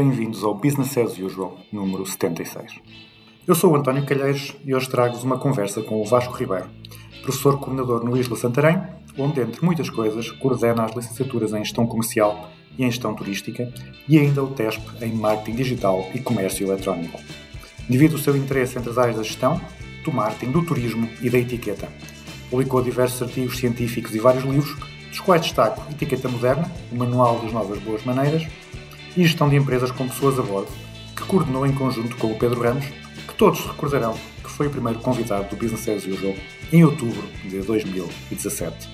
Bem-vindos ao Business as Usual, número 76. Eu sou o António Calheiros e hoje trago-vos uma conversa com o Vasco Ribeiro, professor coordenador no Isla Santarém, onde, entre muitas coisas, coordena as licenciaturas em Gestão Comercial e em Gestão Turística e ainda o TESP em Marketing Digital e Comércio Eletrónico. Devido ao seu interesse entre as áreas da gestão, do marketing, do turismo e da etiqueta. Publicou diversos artigos científicos e vários livros, dos quais destaco Etiqueta Moderna, o Manual das Novas Boas Maneiras, e Gestão de Empresas com Pessoas a Bordo, que coordenou em conjunto com o Pedro Ramos, que todos recordarão que foi o primeiro convidado do Business as Usual em outubro de 2017.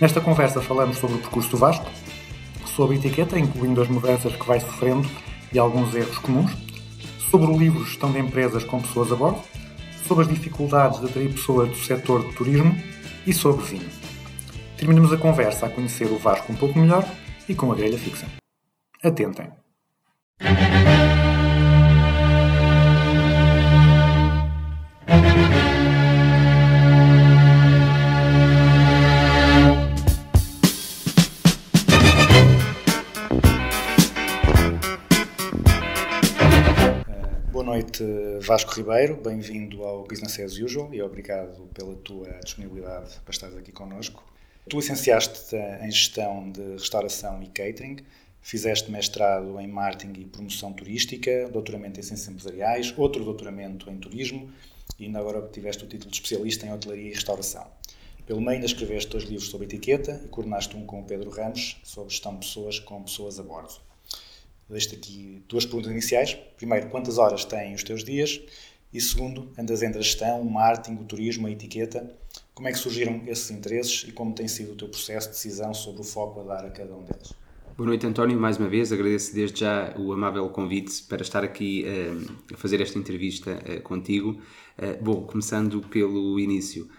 Nesta conversa falamos sobre o percurso do Vasco, sobre a etiqueta, incluindo as mudanças que vai sofrendo e alguns erros comuns, sobre o livro Gestão de Empresas com Pessoas a Bordo, sobre as dificuldades de atrair pessoas do setor de turismo e sobre vinho. Terminamos a conversa a conhecer o Vasco um pouco melhor e com a grelha fixa. Atentem! Boa noite, Vasco Ribeiro. Bem-vindo ao Business as Usual e obrigado pela tua disponibilidade para estares aqui connosco. Tu licenciaste em Gestão de Restauração e Catering, fizeste mestrado em Marketing e Promoção Turística, doutoramento em Ciências Empresariais, outro doutoramento em Turismo e ainda agora obtiveste o título de especialista em Hotelaria e Restauração. Pelo meio ainda escreveste dois livros sobre etiqueta e coordenaste um com o Pedro Ramos sobre gestão de pessoas com pessoas a bordo. Deixo-te aqui duas perguntas iniciais. Primeiro, quantas horas têm os teus dias? E segundo, andas entre a gestão, o marketing, o turismo, a etiqueta. Como é que surgiram esses interesses e como tem sido o teu processo de decisão sobre o foco a dar a cada um deles? Boa noite, António. Mais uma vez, agradeço desde já o amável convite para estar aqui eh, a fazer esta entrevista eh, contigo. Eh, bom, começando pelo início.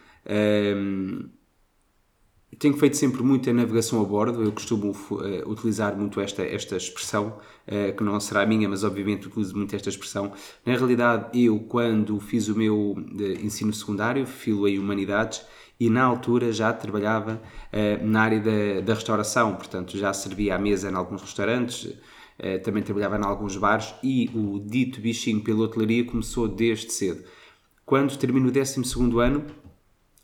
Tenho feito sempre muita navegação a bordo, eu costumo utilizar muito esta, esta expressão, que não será minha, mas obviamente utilizo muito esta expressão. Na realidade, eu, quando fiz o meu ensino secundário, filo em Humanidades, e na altura já trabalhava eh, na área da, da restauração, portanto já servia à mesa em alguns restaurantes, eh, também trabalhava em alguns bares e o dito bichinho pela hotelaria começou desde cedo. Quando termino o 12 ano,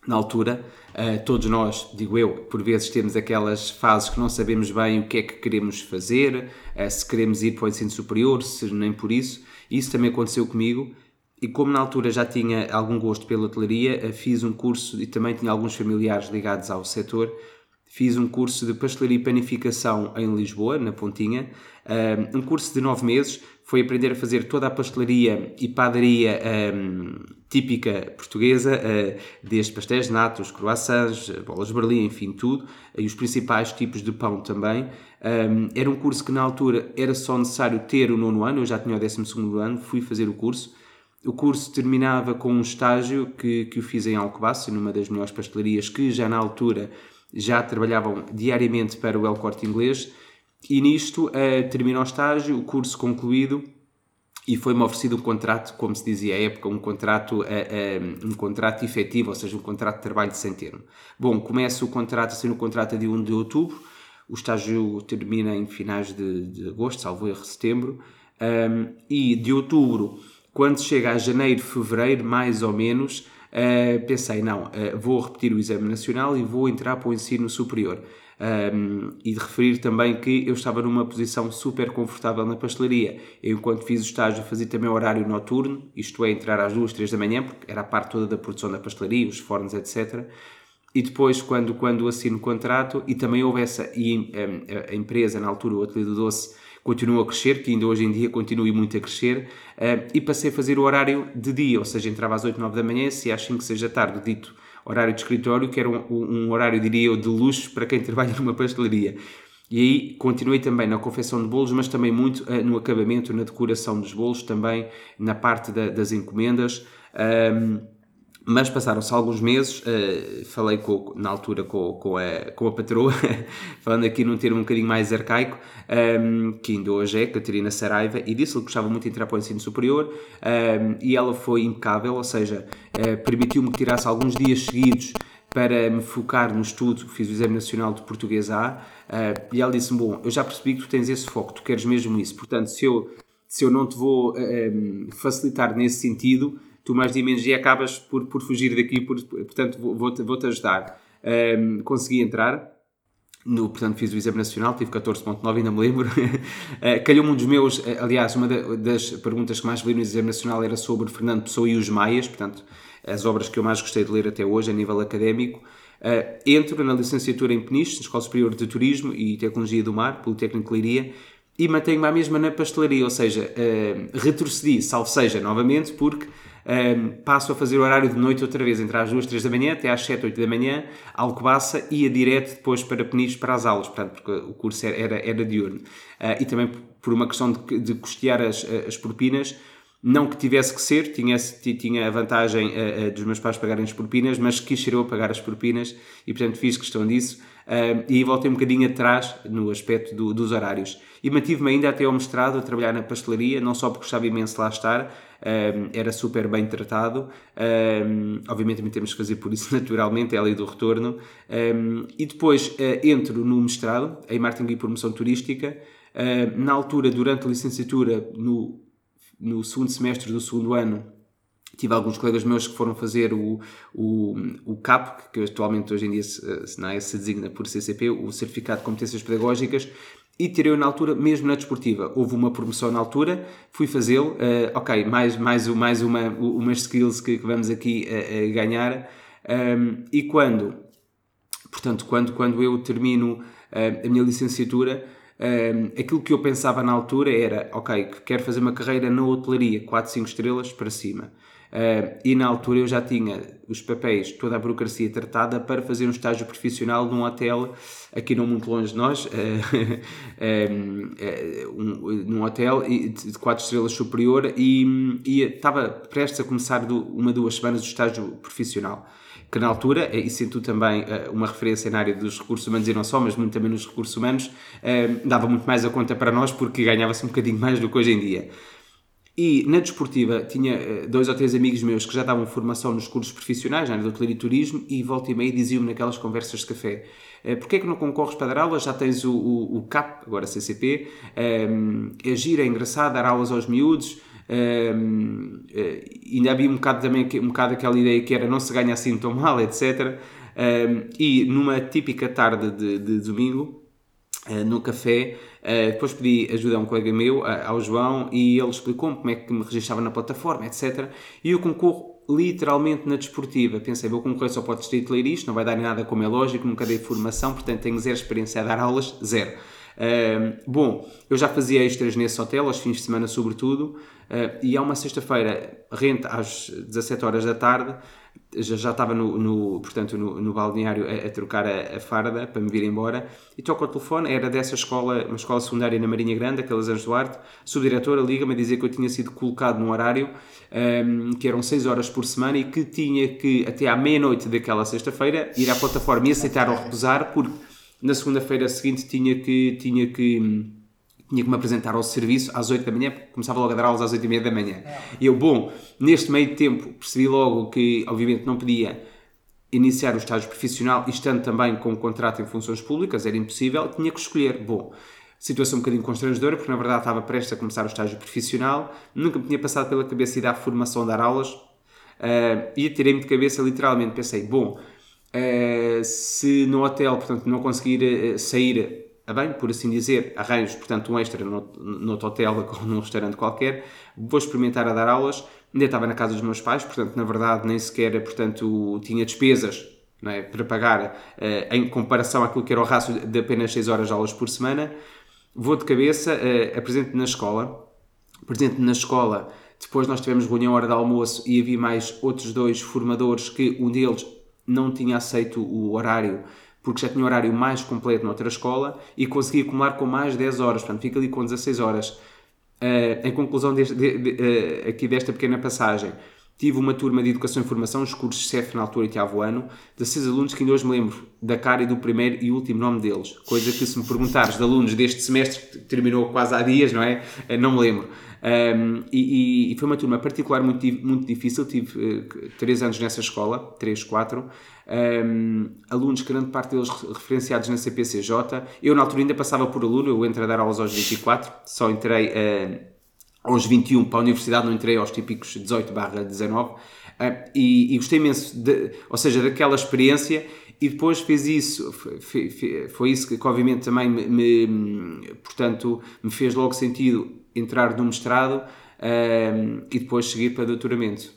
na altura, eh, todos nós, digo eu, por vezes temos aquelas fases que não sabemos bem o que é que queremos fazer, se queremos ir para o ensino superior, se nem por isso. Isso também aconteceu comigo. E como na altura já tinha algum gosto pela hotelaria, eh, fiz um curso e também tinha alguns familiares ligados ao setor. Fiz um curso de pastelaria e panificação em Lisboa, na Pontinha. Um curso de nove meses. Foi aprender a fazer toda a pastelaria e padaria um, típica portuguesa, uh, desde pastéis de nata, os croissants, bolas de Berlim, enfim, tudo. E os principais tipos de pão também. Um, era um curso que na altura era só necessário ter o nono ano, eu já tinha o décimo segundo ano, fui fazer o curso. O curso terminava com um estágio que, que eu fiz em Alcobaça, numa das melhores pastelarias que já na altura já trabalhavam diariamente para o El Corte Inglês. E nisto uh, terminou o estágio, o curso concluído e foi-me oferecido um contrato, como se dizia à época, um contrato, uh, uh, um contrato efetivo, ou seja, um contrato de trabalho sem termo. Bom, começa o contrato, assim, o contrato dia 1 de outubro, o estágio termina em finais de, de agosto, salvo erro, setembro, um, e de outubro quando chega a janeiro, fevereiro, mais ou menos, uh, pensei, não, uh, vou repetir o exame nacional e vou entrar para o ensino superior. Um, e de referir também que eu estava numa posição super confortável na pastelaria. Eu, enquanto fiz o estágio, fazia também horário noturno, isto é, entrar às duas, três da manhã, porque era a parte toda da produção da pastelaria, os fornos, etc. E depois, quando, quando assino o contrato, e também houve essa, e um, a, empresa, na altura, o Ateliê do Doce, continuou a crescer, que ainda hoje em dia continua muito a crescer, uh, e passei a fazer o horário de dia, ou seja, entrava às 8, 9 da manhã, se às 5, 6 da tarde, dito horário de escritório, que era um, um horário, diria eu, de luxo para quem trabalha numa pastelaria. E aí continuei também na confecção de bolos, mas também muito uh, no acabamento, na decoração dos bolos, também na parte da, das encomendas. Um, mas passaram-se alguns meses, uh, falei com, na altura com, com, a, com a patroa, falando aqui num termo um bocadinho mais arcaico, um, que ainda hoje é, Catarina Saraiva, e disse-lhe que gostava muito de entrar para o ensino superior, um, e ela foi impecável, ou seja, uh, permitiu-me que tirasse alguns dias seguidos para me focar no estudo, fiz o Exame Nacional de Português A, uh, e ela disse-me, bom, eu já percebi que tu tens esse foco, tu queres mesmo isso, portanto, se eu, se eu não te vou facilitar nesse sentido, tu mais de menos dia acabas por, por fugir daqui, por, portanto vou-te vou -te ajudar. Um, consegui entrar, no, portanto fiz o exame nacional, tive 14.9, ainda me lembro. uh, Calhou-me um dos meus, uh, aliás, uma das perguntas que mais li no exame nacional era sobre Fernando Pessoa e os Maias, portanto as obras que eu mais gostei de ler até hoje a nível académico. Uh, entro na licenciatura em Peniche, Escola Superior de Turismo e Tecnologia do Mar, pelo Técnico de Leiria, e mantenho-me à mesma na pastelaria, ou seja, retrocedi, salvo seja, novamente, porque um, passo a fazer o horário de noite outra vez, entre as 2, 3 da manhã até às 7, 8 da manhã, Alcobaça, ia direto depois para Peniche para as aulas, portanto, porque o curso era, era, era diurno. Uh, e também por uma questão de, de custear as, as propinas, não que tivesse que ser, tinha, tinha a vantagem uh, uh, dos meus pais pagarem as propinas, mas quis ser eu a pagar as propinas e, portanto, fiz questão disso. Uh, e voltei um bocadinho atrás no aspecto do, dos horários. E mantive-me ainda até ao mestrado a trabalhar na pastelaria, não só porque gostava imenso lá estar, era super bem tratado. obviamente também temos que fazer por isso naturalmente, é a lei do retorno. e depois uh, entro no mestrado, em marketing e promoção turística. na altura, durante a licenciatura, no, no segundo semestre do segundo ano, tive alguns colegas meus que foram fazer o, o, o CAP, que atualmente hoje em dia se, se, é, se designa por CCP, o Certificado de Competências Pedagógicas, e tirei na altura, mesmo na desportiva. Houve uma promoção na altura, fui fazê-lo, uh, ok, mais, mais, mais uma, umas skills que, que vamos aqui uh, uh, ganhar. Um, e quando, portanto, quando, quando eu termino a minha licenciatura, um, aquilo que eu pensava na altura era, ok, quero fazer uma carreira na hotelaria, 4, 5 estrelas para cima. Uh, e na altura eu já tinha os papéis, toda a burocracia tratada para fazer um estágio profissional num hotel aqui não muito longe de nós, uh, um, num hotel de 4 estrelas superior e, e estava prestes a começar do, uma, duas semanas do estágio profissional que na altura, e sendo também uma referência na área dos recursos humanos e não só, mas muito também nos recursos humanos, dava muito mais a conta para nós porque ganhava-se um bocadinho mais do que hoje em dia. E na desportiva tinha eh, dois ou três amigos meus que já davam formação nos cursos profissionais, na área do hotelaria e turismo, e volta e meia diziam-me naquelas conversas de café: eh, porquê é que não concorres para dar aulas? Já tens o, o, o CAP, agora CCP, um, ehm, é giro, é engraçado dar aulas aos miúdos. Um, eh, ainda havia um bocado também um bocado aquela ideia que era não se ganha assim tão mal, etc. Um, e numa típica tarde de, de domingo, uh, no café, Uh, depois pedi ajuda a um colega meu, ao João, e ele explicou-me como é que me registrava na plataforma, etc. E eu concorro literalmente na desportiva. Pensei, vou concorrer só para o distrito ler isto, não vai dar nada como é lógico, nunca dei formação, portanto tenho zero experiência a dar aulas, zero. Uh, bom, eu já fazia extras nesse hotel, aos fins de semana sobretudo, uh, e há uma sexta-feira, rente às 17 horas da tarde, já, já estava no, no portanto, no, no balneário a, a trocar a, a, farda para me vir embora e toco o telefone, era dessa escola, uma escola secundária na Marinha Grande, aquelas Anjos Duarte, subdiretora liga-me a dizer que eu tinha sido colocado num horário um, que eram 6 horas por semana e que tinha que, até à meia-noite daquela sexta-feira, ir à plataforma e aceitar ou recusar, porque na segunda-feira seguinte tinha que, tinha que tinha que me apresentar ao serviço às 8 da manhã, porque começava logo a dar aulas às 8 e meia da manhã. E eu, bom, neste meio tempo percebi logo que, obviamente, não podia iniciar o estágio profissional estando também com um contrato em funções públicas, era impossível, tinha que escolher. Bom, situação um bocadinho constrangedora, porque na verdade estava prestes a começar o estágio profissional, nunca me tinha passado pela cabeça ir à formação, dar aulas, uh, e atirei-me de cabeça literalmente. Pensei, bom, uh, se no hotel, portanto, não conseguir uh, sair a bem, por assim dizer, arranjo, portanto, um extra no, no hotel ou num restaurante qualquer, vou experimentar a dar aulas, ainda estava na casa dos meus pais, portanto, na verdade, nem sequer, portanto, tinha despesas é, para pagar uh, em comparação àquilo que era o rácio de apenas 6 horas de aulas por semana, vou de cabeça, uh, apresento-me na escola, apresento-me na escola, depois nós tivemos reunião à hora de almoço e havia mais outros dois formadores que um deles não tinha aceito o horário porque já tinha horário mais completo noutra escola e consegui acumular com mais 10 horas, portanto fica ali com 16 horas. Eh, em conclusão deste- de- de- eh, aqui desta pequena passagem, tive uma turma de Educação e Formação, os cursos CEF na altura e oitavo ano, 16 alunos que ainda hoje me lembro da cara e do primeiro e último nome deles. Coisa que se me perguntares de alunos deste semestre, que terminou quase há dias, não é? Eh, Não me lembro. Um, e, e- foi uma turma particular muito, muito difícil, tive eh, três anos nessa escola, três, quatro, um, alunos, grande parte deles re- referenciados na CPCJ, eu na altura ainda passava por aluno, eu entrei a dar aulas aos 24, só entrei eh, aos 21 para a universidade, não entrei aos típicos 18 barra 19, eh, e, e gostei imenso, de, ou seja, daquela experiência, e depois fez isso, foi, foi- foi- isso que, que obviamente também me, me, portanto, me fez logo sentido entrar no mestrado eh, e depois seguir para doutoramento.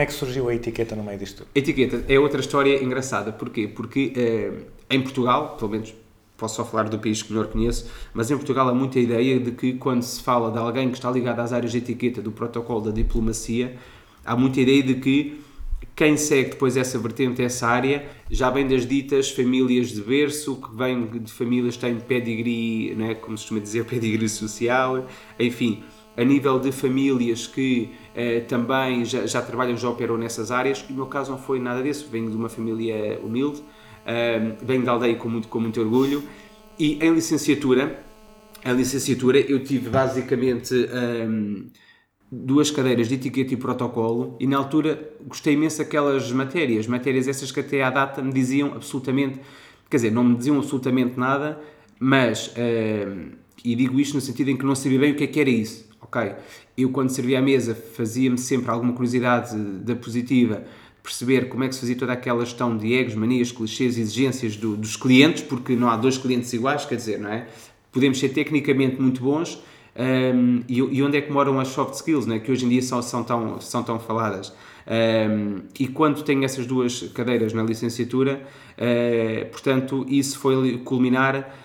Como é que surgiu a etiqueta no meio disto? Etiqueta é outra história engraçada. Porquê? Porque eh, em Portugal, pelo menos posso só falar do país que melhor conheço, mas em Portugal há muita ideia de que quando se fala de alguém que está ligado às áreas de etiqueta do protocolo da diplomacia, há muita ideia de que quem segue depois essa vertente, essa área, já vem das ditas famílias de berço, que vêm de famílias que têm pedigree, não é? como se costuma dizer, pedigree social, enfim, a nível de famílias que eh, também já, já trabalham, já operam nessas áreas. E o meu caso não foi nada disso. Venho de uma família humilde, eh, venho da aldeia com muito, com muito orgulho. E em licenciatura, a licenciatura eu tive basicamente ehm, duas cadeiras de etiqueta e protocolo e na altura gostei imenso daquelas matérias, matérias essas que até à data me diziam absolutamente, quer dizer, não me diziam absolutamente nada, mas, ehm, e digo isto no sentido em que não sabia bem o que é que era isso, ok? Eu quando servia à mesa fazia-me sempre alguma curiosidade da positiva perceber como é que se fazia toda aquela gestão de egos, manias, clichês exigências do- dos clientes, porque não há dois clientes iguais, quer dizer, não é? Podemos ser tecnicamente muito bons, um, e, e onde é que moram as soft skills, né? que hoje em dia são, são, tão, são tão faladas. Um, e quando tenho essas duas cadeiras na licenciatura, uh, portanto, isso foi culminar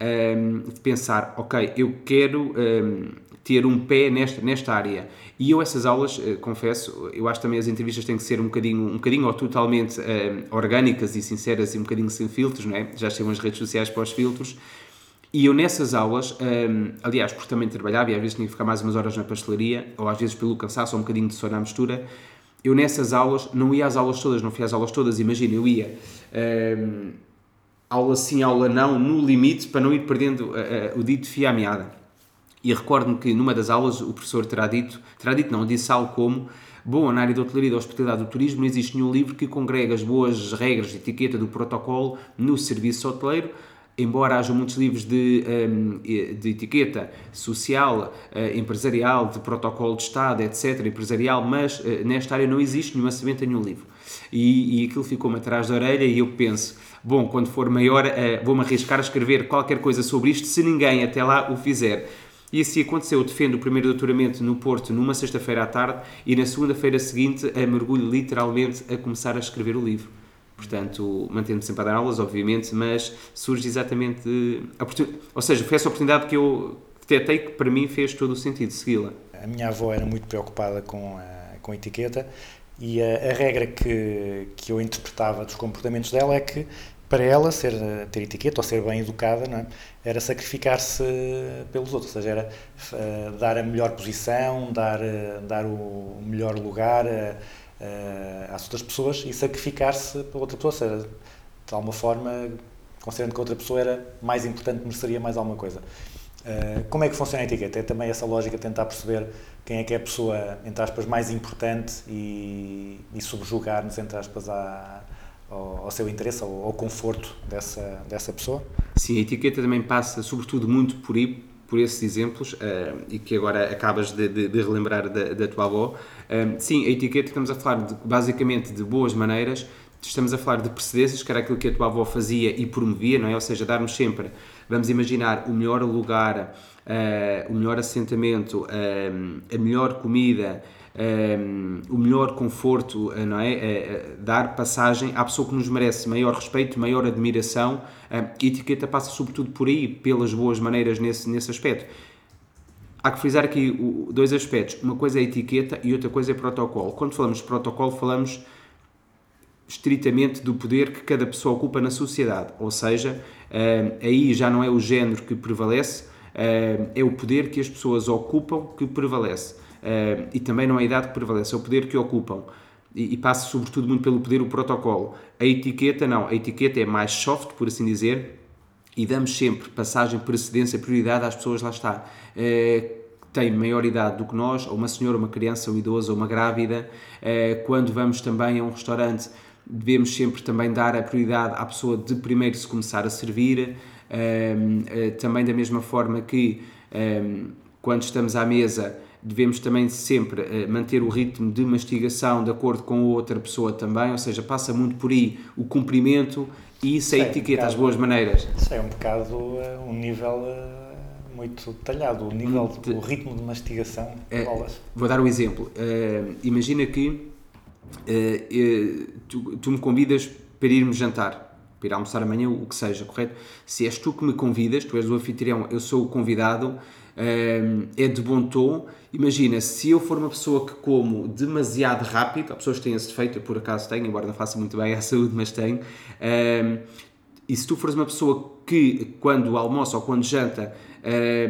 um, de pensar, ok, eu quero um, ter um pé nesta, nesta área. E eu essas aulas, eh, confesso, eu acho também as entrevistas têm que ser um bocadinho, um bocadinho ou totalmente um, orgânicas e sinceras e um bocadinho sem filtros, não é? Já chegam as redes sociais para os filtros. E eu nessas aulas, hum, aliás, porque também trabalhava e às vezes tinha que ficar mais umas horas na pastelaria, ou às vezes pelo cansaço ou um bocadinho de sono à mistura, eu nessas aulas, não ia às aulas todas, não fui às aulas todas, imagina, eu ia hum, aula sim, aula não, no limite, para não ir perdendo uh, uh, o dito fio à meada. E recordo-me que numa das aulas o professor terá dito, terá dito não, disse algo como Bom, na área da hotelaria, da hospitalidade e do turismo não existe nenhum livro que congrega as boas regras de etiqueta do protocolo no serviço hoteleiro, embora haja muitos livros de, um, de etiqueta social, uh, empresarial, de protocolo de Estado, etc., empresarial, mas uh, nesta área não existe nenhuma semente, nenhum livro. E, e aquilo ficou-me atrás da orelha e eu penso, bom, quando for maior uh, vou-me arriscar a escrever qualquer coisa sobre isto, se ninguém até lá o fizer. E assim aconteceu, eu defendo o primeiro doutoramento no Porto numa sexta-feira à tarde e na segunda-feira seguinte a mergulho literalmente a começar a escrever o livro. Portanto, mantendo-me sempre a dar aulas, obviamente, mas surge exatamente. A. Ou seja, foi essa oportunidade que eu detectei que para mim fez todo o sentido segui-la. A minha avó era muito preocupada com a, com a etiqueta e a, a, regra que, que eu interpretava dos comportamentos dela é que para ela ser, ter etiqueta ou ser bem educada é? era sacrificar-se pelos outros, ou seja, era uh, dar a melhor posição, dar, uh, dar o melhor lugar. Uh, às outras pessoas e sacrificar-se pela outra pessoa, seja, de alguma forma, considerando que a outra pessoa era mais importante, mereceria mais alguma coisa. Como é que funciona a etiqueta? É também essa lógica de tentar perceber quem é que é a pessoa, entre aspas, mais importante e, e subjugar-nos, entre aspas, à, ao, ao, seu interesse, ao, ao conforto dessa, dessa pessoa? Sim, a etiqueta também passa, sobretudo, muito por por esses exemplos, uh, e que agora acabas de, de, de relembrar da, da, tua avó. Uh, sim, a etiqueta, estamos a falar de, basicamente de boas maneiras, estamos a falar de precedências, que era aquilo que a tua avó fazia e promovia, não é? Ou seja, darmos sempre vamos imaginar o melhor lugar, eh, o melhor assentamento, a melhor comida, eh, o melhor conforto, eh, não é? Eh, dar passagem à pessoa que nos merece maior respeito, maior admiração. eh, a etiqueta passa sobretudo por aí, pelas boas maneiras nesse, nesse aspecto. Há que frisar aqui dois aspectos. Uma coisa é etiqueta e outra coisa é protocolo. Quando falamos de protocolo, falamos estritamente do poder que cada pessoa ocupa na sociedade. Ou seja, eh, aí já não é o género que prevalece, é o poder que as pessoas ocupam que prevalece. Eh, e também não é a idade que prevalece, é o poder que ocupam. E, e passa sobretudo muito pelo poder o protocolo. A etiqueta não, a etiqueta é mais soft, por assim dizer, e damos sempre passagem, precedência, prioridade às pessoas, lá está, que têm maior idade do que nós, ou uma senhora, uma criança, um idoso, ou uma grávida. Eh, Quando vamos também a um restaurante, devemos sempre também dar a prioridade à pessoa de primeiro se começar a servir. Também da mesma forma que quando estamos à mesa devemos também sempre eh, manter o ritmo de mastigação de acordo com a outra pessoa também, ou seja, passa muito por aí o cumprimento e isso é Sim, etiqueta, as caso- boas maneiras. Isso é um bocado eh, um nível eh, muito detalhado, o nível, Muito- o ritmo de mastigação. É, bolas. vou dar um exemplo. Eh, imagina que eh, tu, tu me convidas para irmos jantar, para ir almoçar amanhã, o que seja, correto? Se és tu que me convidas, tu és o anfitrião, eu sou o convidado, é de bom tom. Imagina, se eu for uma pessoa que como demasiado rápido, há pessoas que têm esse defeito, eu por acaso tenho, embora não faça muito bem à saúde, mas tenho. eh, e se tu fores uma pessoa que, quando almoça ou quando janta,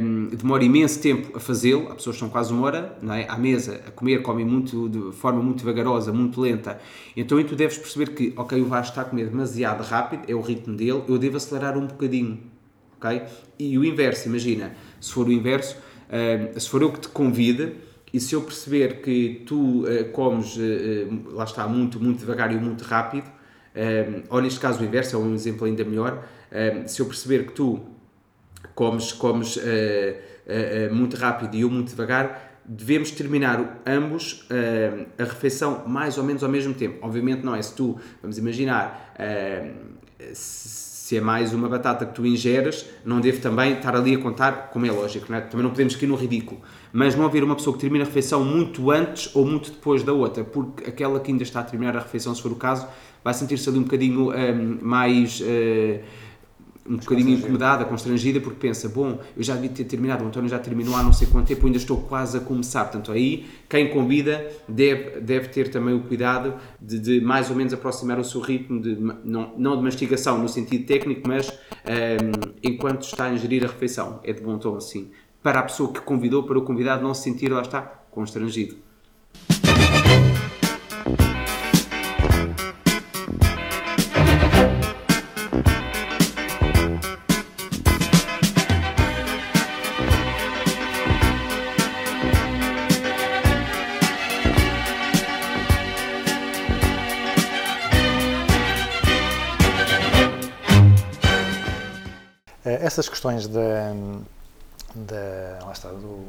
hum, demora imenso tempo a fazê-lo, há pessoas que estão quase uma hora não é? à mesa a comer, comem muito, de forma muito vagarosa, muito lenta, então aí tu deves perceber que, ok, o Vasco está a comer demasiado rápido, é o ritmo dele, eu devo acelerar um bocadinho, ok? E o inverso, imagina, se for o inverso, hum, se for eu que te convide, e se eu perceber que tu eh, comes, eh, eh, lá está, muito, muito devagar e muito rápido, ou neste caso o inverso, é um exemplo ainda melhor. Se eu perceber que tu comes, comes muito rápido e eu muito devagar, devemos terminar ambos a refeição mais ou menos ao mesmo tempo. Obviamente não é se tu, vamos imaginar, se é mais uma batata que tu ingeres, não devo também estar ali a contar, como é lógico, não é? também não podemos cair no ridículo. Mas não haver uma pessoa que termine a refeição muito antes ou muito depois da outra, porque aquela que ainda está a terminar a refeição, se for o caso, vai sentir-se ali um bocadinho um, mais. Uh, um bocadinho incomodada, constrangida, porque pensa, bom, eu já devia ter terminado, o António já terminou há não sei quanto tempo, ainda estou quase a começar. Portanto, aí, quem convida deve, deve ter também o cuidado de, de mais ou menos aproximar o seu ritmo, de, não, não de mastigação no sentido técnico, mas um, enquanto está a ingerir a refeição. É de bom tom assim. Para a pessoa que convidou, para o convidado não se sentir, lá está, constrangido. Essas questões da, da, está, do,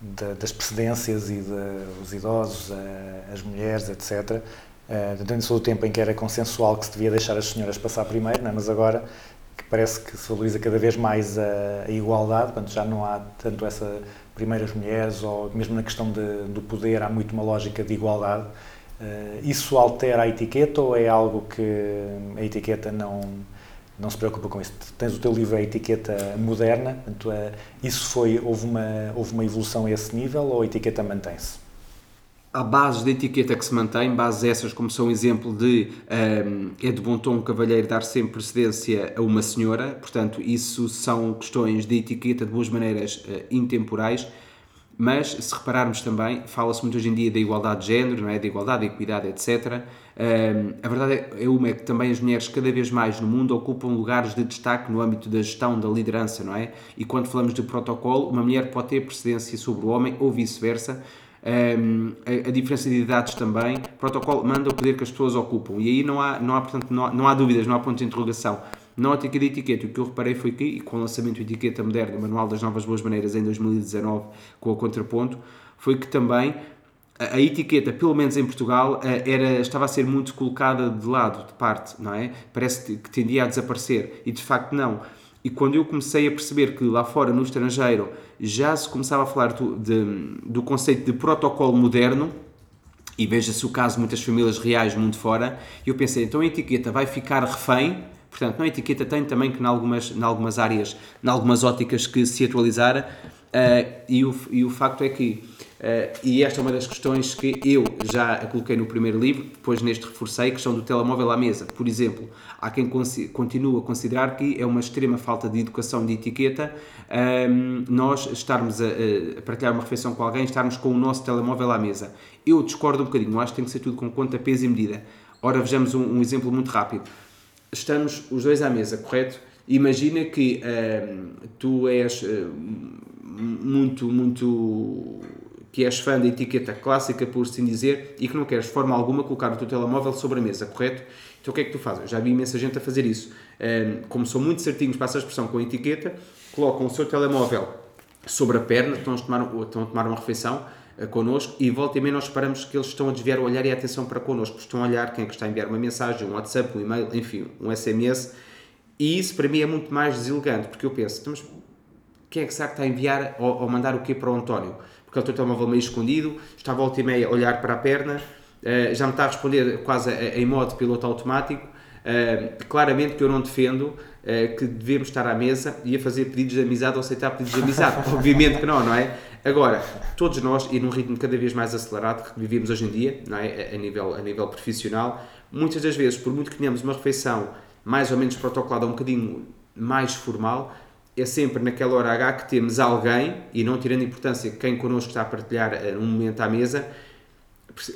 da, das precedências e dos idosos, as mulheres, etc. Durante todo o tempo em que era consensual que se devia deixar as senhoras passar primeiro, é? mas agora que parece que se valoriza cada vez mais a, a igualdade, portanto já não há tanto essa primeiras mulheres ou mesmo na questão de, do poder há muito uma lógica de igualdade. Isso altera a etiqueta ou é algo que a etiqueta não não se preocupa com isso. Tens o teu livro a etiqueta moderna, portanto, isso foi, houve uma, houve uma evolução a esse nível ou a etiqueta mantém-se? Há bases de etiqueta que se mantêm, bases essas como são exemplo de um, é de bom tom um cavalheiro dar sempre precedência a uma senhora, portanto isso são questões de etiqueta de boas maneiras uh, intemporais, mas se repararmos também, fala-se muito hoje em dia da igualdade de género, não é? da igualdade, da equidade, etc. Um, a verdade é uma é que também as mulheres cada vez mais no mundo ocupam lugares de destaque no âmbito da gestão, da liderança, não é? E quando falamos de protocolo, uma mulher pode ter precedência sobre o homem ou vice-versa. Um, a, a, diferença de idades também, protocolo manda o poder que as pessoas ocupam e aí não há, não há, portanto, não há, não há dúvidas, não há ponto de interrogação. Na ótica de etiqueta, o que eu reparei foi que, e com o lançamento de etiqueta moderna, Manual das Novas Boas Maneiras em 2019, com o contraponto, foi que também a, a etiqueta, pelo menos em Portugal, era, estava a ser muito colocada de lado, de parte, não é? Parece que tendia a desaparecer e de facto não. E quando eu comecei a perceber que lá fora, no estrangeiro, já se começava a falar do, de- do conceito de protocolo moderno, e veja-se o caso de muitas famílias reais muito fora, eu pensei, então a etiqueta vai ficar refém, portanto, não, a etiqueta tem também que, em algumas, algumas áreas, em algumas óticas, que se atualizar, eh, e, o, e o facto é que, eh, e esta é uma das questões que eu já coloquei no primeiro livro, depois neste reforcei, a questão do telemóvel à mesa. Por exemplo, há quem continue a considerar que é uma extrema falta de educação de etiqueta ehm, nós estarmos a, a partilhar uma refeição com alguém, estarmos com o nosso telemóvel à mesa. Eu discordo um bocadinho, acho que tem que ser tudo com conta, peso e medida. Ora, vejamos um, um exemplo muito rápido. Estamos os dois à mesa, correto? Imagina que tu és muito, muito que és fã da etiqueta clássica, por assim dizer, e que não queres de forma alguma colocar o teu telemóvel sobre a mesa, correto? Então o que é que tu fazes? Eu já vi imensa gente a fazer isso. Ehm, Como são muito certinhos para essa expressão com a etiqueta, colocam o seu telemóvel sobre a perna, estão a tomar, estão a tomar uma refeição connosco e volta e meia nós reparamos que eles estão a desviar o olhar e a atenção para connosco. Estão a olhar quem é que está a enviar uma mensagem, um WhatsApp, um e-mail, enfim, um SMS. E isso para mim é muito mais deselegante, porque eu penso, "Então, mas quem é que será que está a enviar ou, ou mandar o quê para o António? Porque ele tem o telemóvel meio escondido, está a volta e meia a olhar para a perna, eh, já me está a responder quase em modo piloto automático. Eh, claramente que eu não defendo eh, que devemos estar à mesa e a fazer pedidos de amizade ou aceitar pedidos de amizade. Obviamente que não, não é? Agora, todos nós, e num ritmo cada vez mais acelerado que vivemos hoje em dia, não é? a, nível, a nível profissional, muitas das vezes, por muito que tenhamos uma refeição mais ou menos protocolada, um bocadinho mais formal, é sempre naquela hora H que temos alguém, e não tirando importância quem connosco está a partilhar eh, um momento à mesa,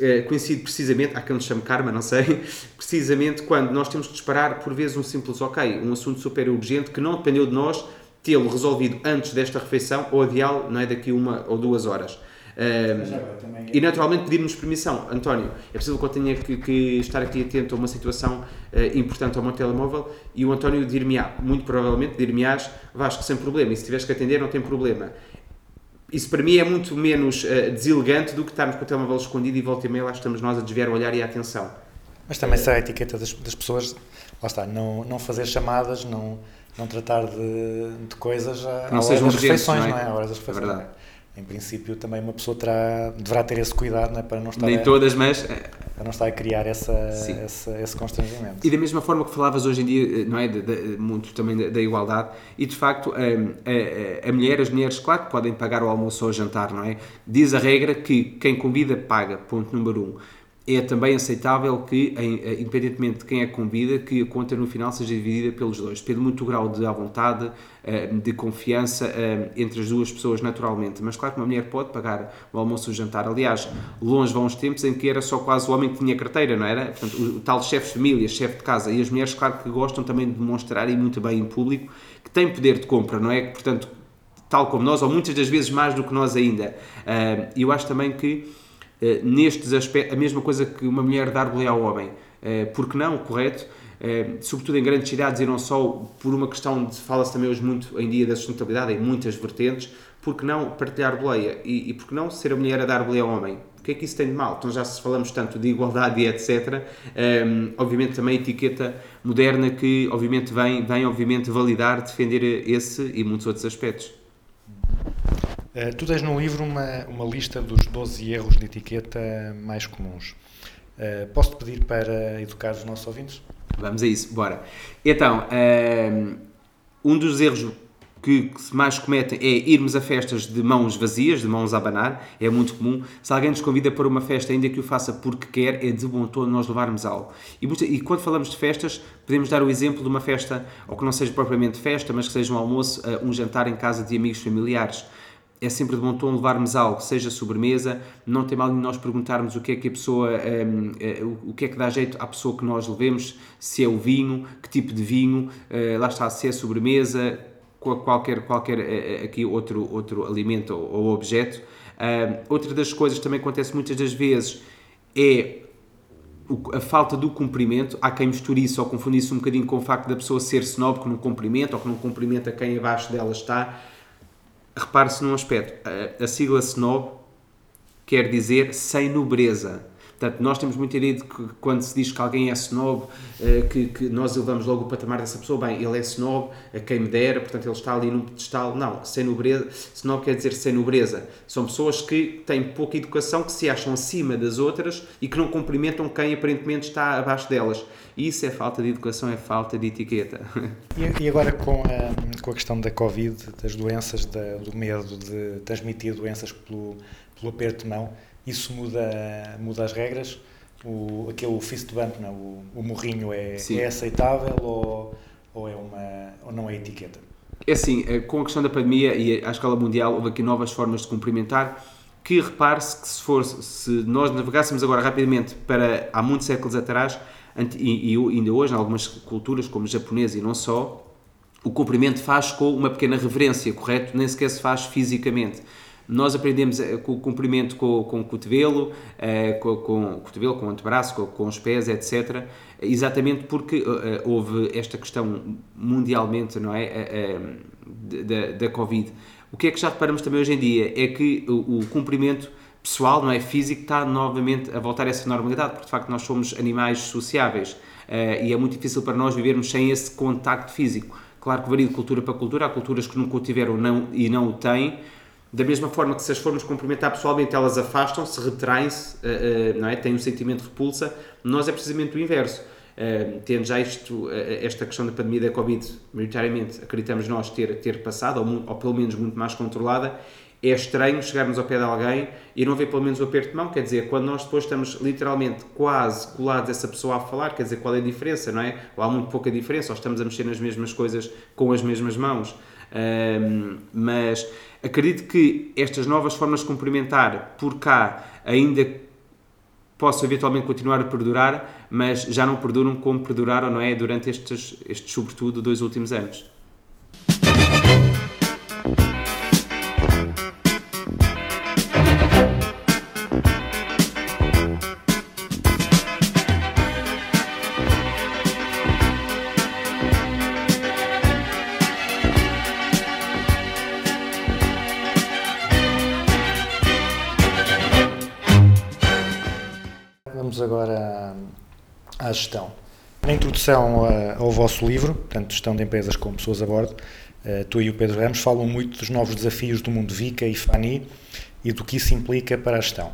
eh, coincide precisamente, há quem nos chame karma, não sei, precisamente quando nós temos que disparar por vezes um simples ok, um assunto super urgente que não dependeu de nós tê-lo resolvido antes desta refeição ou adiá-lo não é, daqui uma ou duas horas. Um, e naturalmente pedirmos permissão. António, é preciso que eu tenha que, que estar aqui atento a uma situação eh, importante ao meu telemóvel e o António dir-me-á, muito provavelmente dir-me-ás, Vasco, sem problema, e se tiveres que atender não tem problema. Isso para mim é muito menos eh, deselegante do que estarmos com o telemóvel escondido e volta e meia lá estamos nós a desviar o olhar e a atenção. Mas também será a etiqueta das, das pessoas, lá está, não, não fazer chamadas, não, não tratar de, de coisas à, não à hora das refeições, não é? não é? À hora das É refeições. Em princípio, também uma pessoa terá, deverá ter esse cuidado não é? para, não estar Nem a, todas, mas eh, para não estar a criar essa, Sim. esse, constrangimento. E da mesma forma que falavas hoje em dia, não é? De, de- muito também da, da igualdade, e de facto, a, a, a mulher, as mulheres, claro que podem pagar o almoço ou o jantar, não é? Diz a regra que quem convida paga, ponto número um. É também aceitável que, eh, independentemente de quem é convida, que a conta no final seja dividida pelos dois. Depende muito do grau de à vontade, hum, de confiança hum, entre as duas pessoas, naturalmente. Mas claro que uma mulher pode pagar o almoço ou o jantar. Aliás, longe vão os tempos em que era só quase o homem que tinha carteira, não era? Portanto, o, tal chefe de família, chefe de casa. E as mulheres, claro que gostam também de demonstrar, e muito bem em público, que têm poder de compra, não é? Portanto, tal como nós, ou muitas das vezes mais do que nós ainda. E eu acho também que eh, nestes aspectos, a mesma coisa que uma mulher dar boleia ao homem. Eh, porque não, correto? Eh, sobretudo em grandes cidades e não só por uma questão de, fala-se também hoje muito em dia da sustentabilidade, em muitas vertentes, porque não partilhar boleia? E, e porque não ser a mulher a dar boleia ao homem? O que é que isso tem de mal? Então já se falamos tanto de igualdade e etc. eh, obviamente também a etiqueta moderna que obviamente vem, vem obviamente validar, defender esse e muitos outros aspectos. Eh, tu tens no livro uma, uma lista dos 12 erros de etiqueta mais comuns. Eh, Posso-te pedir para educar os nossos ouvintes? Vamos a isso, bora. Então, ehm, um dos erros que, se mais cometem é irmos a festas de mãos vazias, de mãos a abanar, é muito comum. Se alguém nos convida para uma festa, ainda que o faça porque quer, é de bom tom nós levarmos algo. E, e quando falamos de festas, podemos dar o exemplo de uma festa, ou que não seja propriamente festa, mas que seja um almoço, eh, um jantar em casa de amigos familiares é sempre de bom tom levarmos algo, seja sobremesa, não tem mal nenhum nós perguntarmos o que é que a pessoa, hum, eh, o que é que dá jeito à pessoa que nós levemos, se é o vinho, que tipo de vinho, eh, lá está, se é sobremesa, qual- qualquer, qualquer eh, aqui outro, outro alimento ou, ou objeto. Hum, outra das coisas que também acontece muitas das vezes é a falta do cumprimento, há quem misture isso ou confunde isso um bocadinho com o facto da pessoa ser snob que não cumprimenta ou que não cumprimenta quem abaixo dela está. Repare-se num aspecto, a, a sigla snob quer dizer sem nobreza. Portanto, nós temos muita ideia de que quando se diz que alguém é snob, eh, que, que nós elevamos logo o patamar dessa pessoa, bem, ele é snob, a quem me dera, portanto ele está ali num pedestal. Não, sem nobreza, snob quer dizer sem nobreza. São pessoas que têm pouca educação, que se acham acima das outras e que não cumprimentam quem aparentemente está abaixo delas. Isso é falta de educação, é falta de etiqueta. E, e agora com a, com a questão da Covid, das doenças, da- do medo de transmitir doenças pelo, pelo aperto de mão, isso muda, muda as regras? O, aquele fist bump, não, o, o morrinho é, é aceitável ou, ou, é uma, ou não é etiqueta? É assim, eh, com a questão da pandemia e à escala mundial, houve aqui novas formas de cumprimentar, que repare-se que se, for, se nós navegássemos agora rapidamente para há muitos séculos atrás, e, e ainda hoje, em algumas culturas, como japonesa e não só, o cumprimento faz com uma pequena reverência, correto? Nem sequer se faz fisicamente. Nós aprendemos eh, com o cumprimento com, com o cotovelo, eh, com, com o cotovelo, com o antebraço, com, com os pés, etc. Exatamente porque eh, houve esta questão mundialmente, não é? Da, da Covid. O que é que já reparamos também hoje em dia é que o, o cumprimento pessoal, não é? Físico, está novamente a voltar a essa normalidade, porque de facto nós somos animais sociáveis e é muito difícil para nós vivermos sem esse contacto físico. Claro que varia de cultura para cultura, há culturas que nunca o tiveram não, e não o têm. Da mesma forma que se as formos cumprimentar pessoalmente, elas afastam-se, retraem-se, eh, eh, não é? têm um sentimento de repulsa. Nós é precisamente o inverso. Eh, tendo já isto, esta questão da pandemia da Covid, maioritariamente acreditamos nós ter, ter passado, ou, ou pelo menos muito mais controlada, é estranho chegarmos ao pé de alguém e não ver pelo menos o aperto de mão, quer dizer, quando nós depois estamos literalmente quase colados essa pessoa a falar, quer dizer, qual é a diferença, não é? Ou há muito pouca diferença, ou estamos a mexer nas mesmas coisas com as mesmas mãos. Mas acredito que estas novas formas de cumprimentar por cá ainda possam eventualmente continuar a perdurar, mas já não perduram como perduraram, não é? Durante estes, estes sobretudo, dois últimos anos. À, gestão. Na introdução ao vosso livro, portanto, Gestão de Empresas com Pessoas a Bordo, eh, tu e o Pedro Ramos falam muito dos novos desafios do mundo VICA e FANI e do que isso implica para a gestão.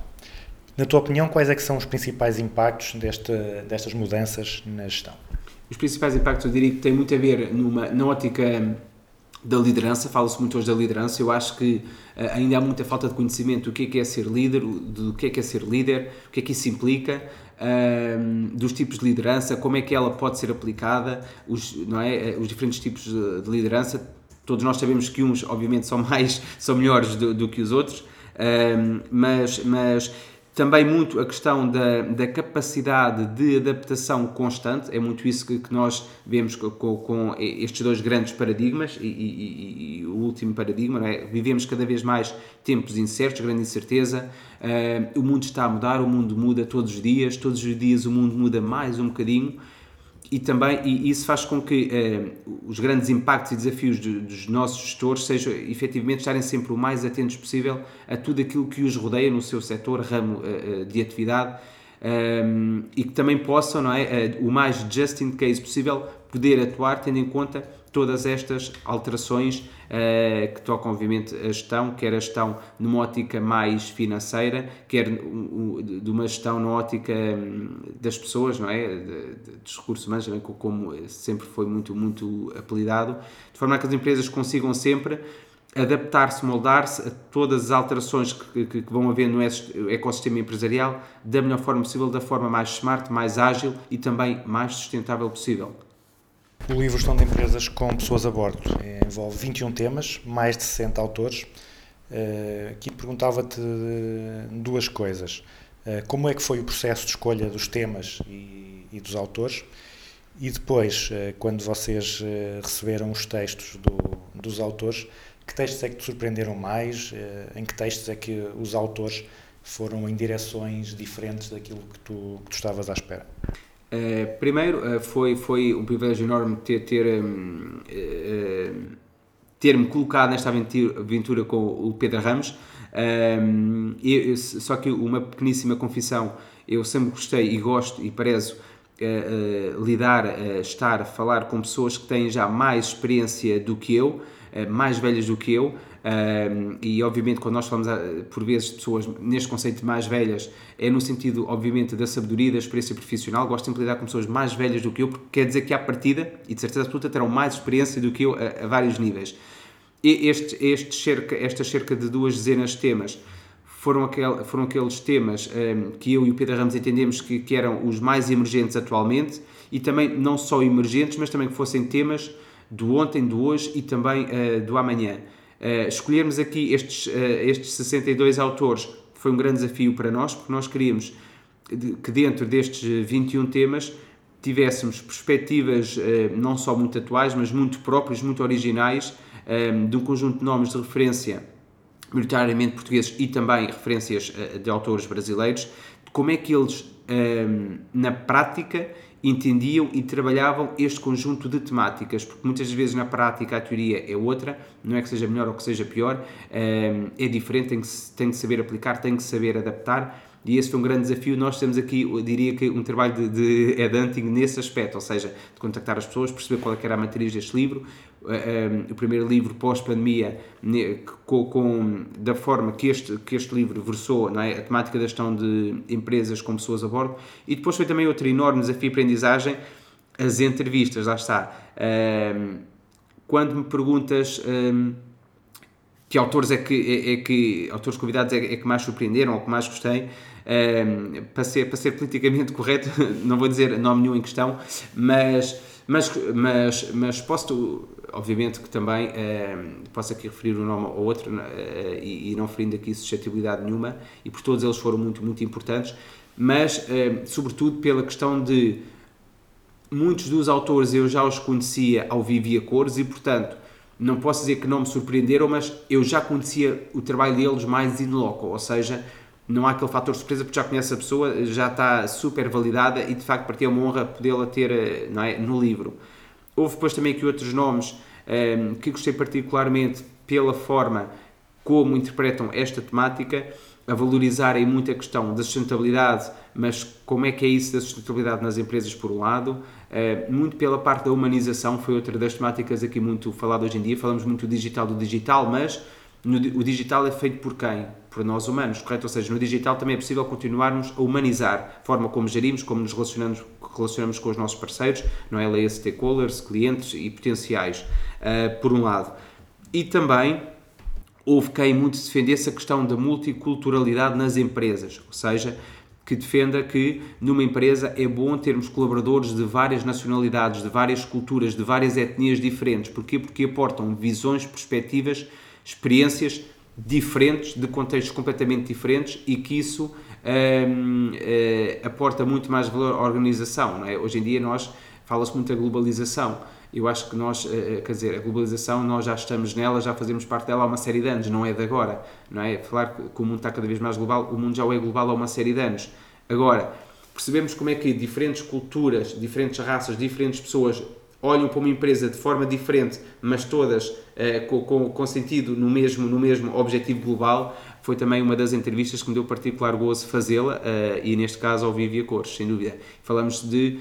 Na tua opinião, quais é que são os principais impactos desta, destas mudanças na gestão? Os principais impactos, eu diria que têm muito a ver numa, na ótica da liderança, fala-se muito hoje da liderança, eu acho que eh, ainda há muita falta de conhecimento do que é que é ser líder, do que é que é ser líder, o que é que isso implica, ahm, dos tipos de liderança, como é que ela pode ser aplicada, os, não é? Eh, os diferentes tipos de, de liderança, todos nós sabemos que uns obviamente são mais, são melhores do, do que os outros, ahm, mas, mas também muito a questão da, da capacidade de adaptação constante, é muito isso que, que nós vemos co- com, com estes dois grandes paradigmas e, e- e- o último paradigma, é? vivemos cada vez mais tempos incertos, grande incerteza, eh, o mundo está a mudar, o mundo muda todos os dias, todos os dias o mundo muda mais um bocadinho, e também e isso faz com que eh, os grandes impactos e desafios do- dos nossos gestores sejam efetivamente estarem sempre o mais atentos possível a tudo aquilo que os rodeia no seu setor, ramo eh, eh, de atividade ehm, e que também possam, não é, eh, o mais just in case possível, poder atuar tendo em conta todas estas alterações eh, que tocam obviamente a gestão, quer a gestão numa ótica mais financeira, quer de uma gestão na ótica hum, das pessoas, não é? Dos recursos humanos, como sempre foi muito, muito apelidado, de forma a que as empresas consigam sempre adaptar-se, moldar-se a todas as alterações que, que- que vão haver no ecossistema empresarial da melhor forma possível, da forma mais smart, mais ágil e também mais sustentável possível. O livro Gestão de Empresas com Pessoas a Bordo eh, envolve 21 temas, mais de 60 autores. Eh, Aqui perguntava-te duas coisas. Eh, Como é que foi o processo de escolha dos temas e, e dos autores? E depois, eh, quando vocês receberam os textos do- dos autores, que textos é que te surpreenderam mais? Em que textos é que os autores foram em direções diferentes daquilo que tu, que tu estavas à espera? Uh, primeiro, uh, foi, foi um privilégio enorme ter, ter, um, uh, ter-me colocado nesta aventura, aventura com o Pedro Ramos. Eu- só que uma pequeníssima confissão, eu sempre gostei e gosto e prezo eh, eh, lidar, eh, estar, falar com pessoas que têm já mais experiência do que eu, eh, mais velhas do que eu, eh, e obviamente quando nós falamos ah, por vezes de pessoas neste conceito de mais velhas, é no sentido obviamente da sabedoria, da experiência profissional, gosto sempre de lidar com pessoas mais velhas do que eu, porque quer dizer que à partida, e de certeza absoluta, terão mais experiência do que eu a, a vários níveis. Este, este cerca, estas cerca de duas dezenas de temas foram, aquel, foram aqueles temas ehm, que eu e o Pedro Ramos entendemos que, que eram os mais emergentes atualmente e também não só emergentes, mas também que fossem temas do ontem, do hoje e também eh, do amanhã. Eh, escolhermos aqui estes, eh, estes 62 autores foi um grande desafio para nós, porque nós queríamos que dentro destes 21 temas tivéssemos perspectivas não só muito atuais, mas muito próprias, muito originais, de um conjunto de nomes de referência maioritariamente portugueses e também referências de autores brasileiros, de como é que eles, na prática, entendiam e trabalhavam este conjunto de temáticas, porque muitas vezes na prática a teoria é outra, não é que seja melhor ou que seja pior, ehm, é diferente, tem que, tem que saber aplicar, tem que saber adaptar, e esse foi um grande desafio. Nós temos aqui, eu diria que, um trabalho de, de headhunting nesse aspecto, ou seja, de contactar as pessoas, perceber qual é era a matriz deste livro. Eh, um, o primeiro livro pós-pandemia, com, com- da forma que este, que este livro versou, não é? a temática da gestão de empresas com pessoas a bordo. E depois foi também outro enorme desafio de aprendizagem, as entrevistas, lá está. Um, quando me perguntas. um, que autores é que, é, é que autores convidados é, é que mais surpreenderam ou que mais gostei Ehm, para, ser, para ser politicamente correto não vou dizer nome nenhum em questão mas, mas, mas, mas posso obviamente que também ehm, posso aqui referir um nome ou outro eh, e, não referindo aqui suscetibilidade nenhuma e por todos eles foram muito, muito importantes mas ehm, sobretudo pela questão de muitos dos autores eu já os conhecia ao vivo e a cores e, portanto, não posso dizer que não me surpreenderam, mas eu já conhecia o trabalho deles mais in loco, ou seja, não há aquele fator surpresa porque já conhece a pessoa, já está super validada e de facto para ti é uma honra podê-la ter eh, não é, no livro. Houve depois também aqui outros nomes ehm, que gostei particularmente pela forma como interpretam esta temática, a valorizarem muito a questão da sustentabilidade, mas como é que é isso da sustentabilidade nas empresas, por um lado, eh, muito pela parte da humanização, foi outra das temáticas aqui muito falada hoje em dia, falamos muito do digital do digital, mas no o digital é feito por quem? Por nós humanos, correto? Ou seja, no digital também é possível continuarmos a humanizar a forma como gerimos, como nos relacionamos, relacionamos com os nossos parceiros, não é? Leia stakeholders, clientes e potenciais, eh, por um lado. E também houve quem muito defendesse a questão da multiculturalidade nas empresas, ou seja, que defenda que numa empresa é bom termos colaboradores de várias nacionalidades, de várias culturas, de várias etnias diferentes. Porquê? Porque aportam visões, perspectivas, experiências diferentes, de contextos completamente diferentes e que isso hum, eh, aporta muito mais valor à organização. É? Hoje em dia nós fala-se muito da globalização. Eu acho que nós, eh, quer dizer, a globalização, nós já estamos nela, já fazemos parte dela há uma série de anos, não é de agora. Não é? Falar que o mundo está cada vez mais global, o mundo já é global há uma série de anos. Agora, percebemos como é que diferentes culturas, diferentes raças, diferentes pessoas olham para uma empresa de forma diferente, mas todas eh, com, com, com sentido no mesmo, no mesmo objetivo global, foi também uma das entrevistas que me deu particular gozo fazê-la, eh, e neste caso ao vivo e cores, sem dúvida. Falamos de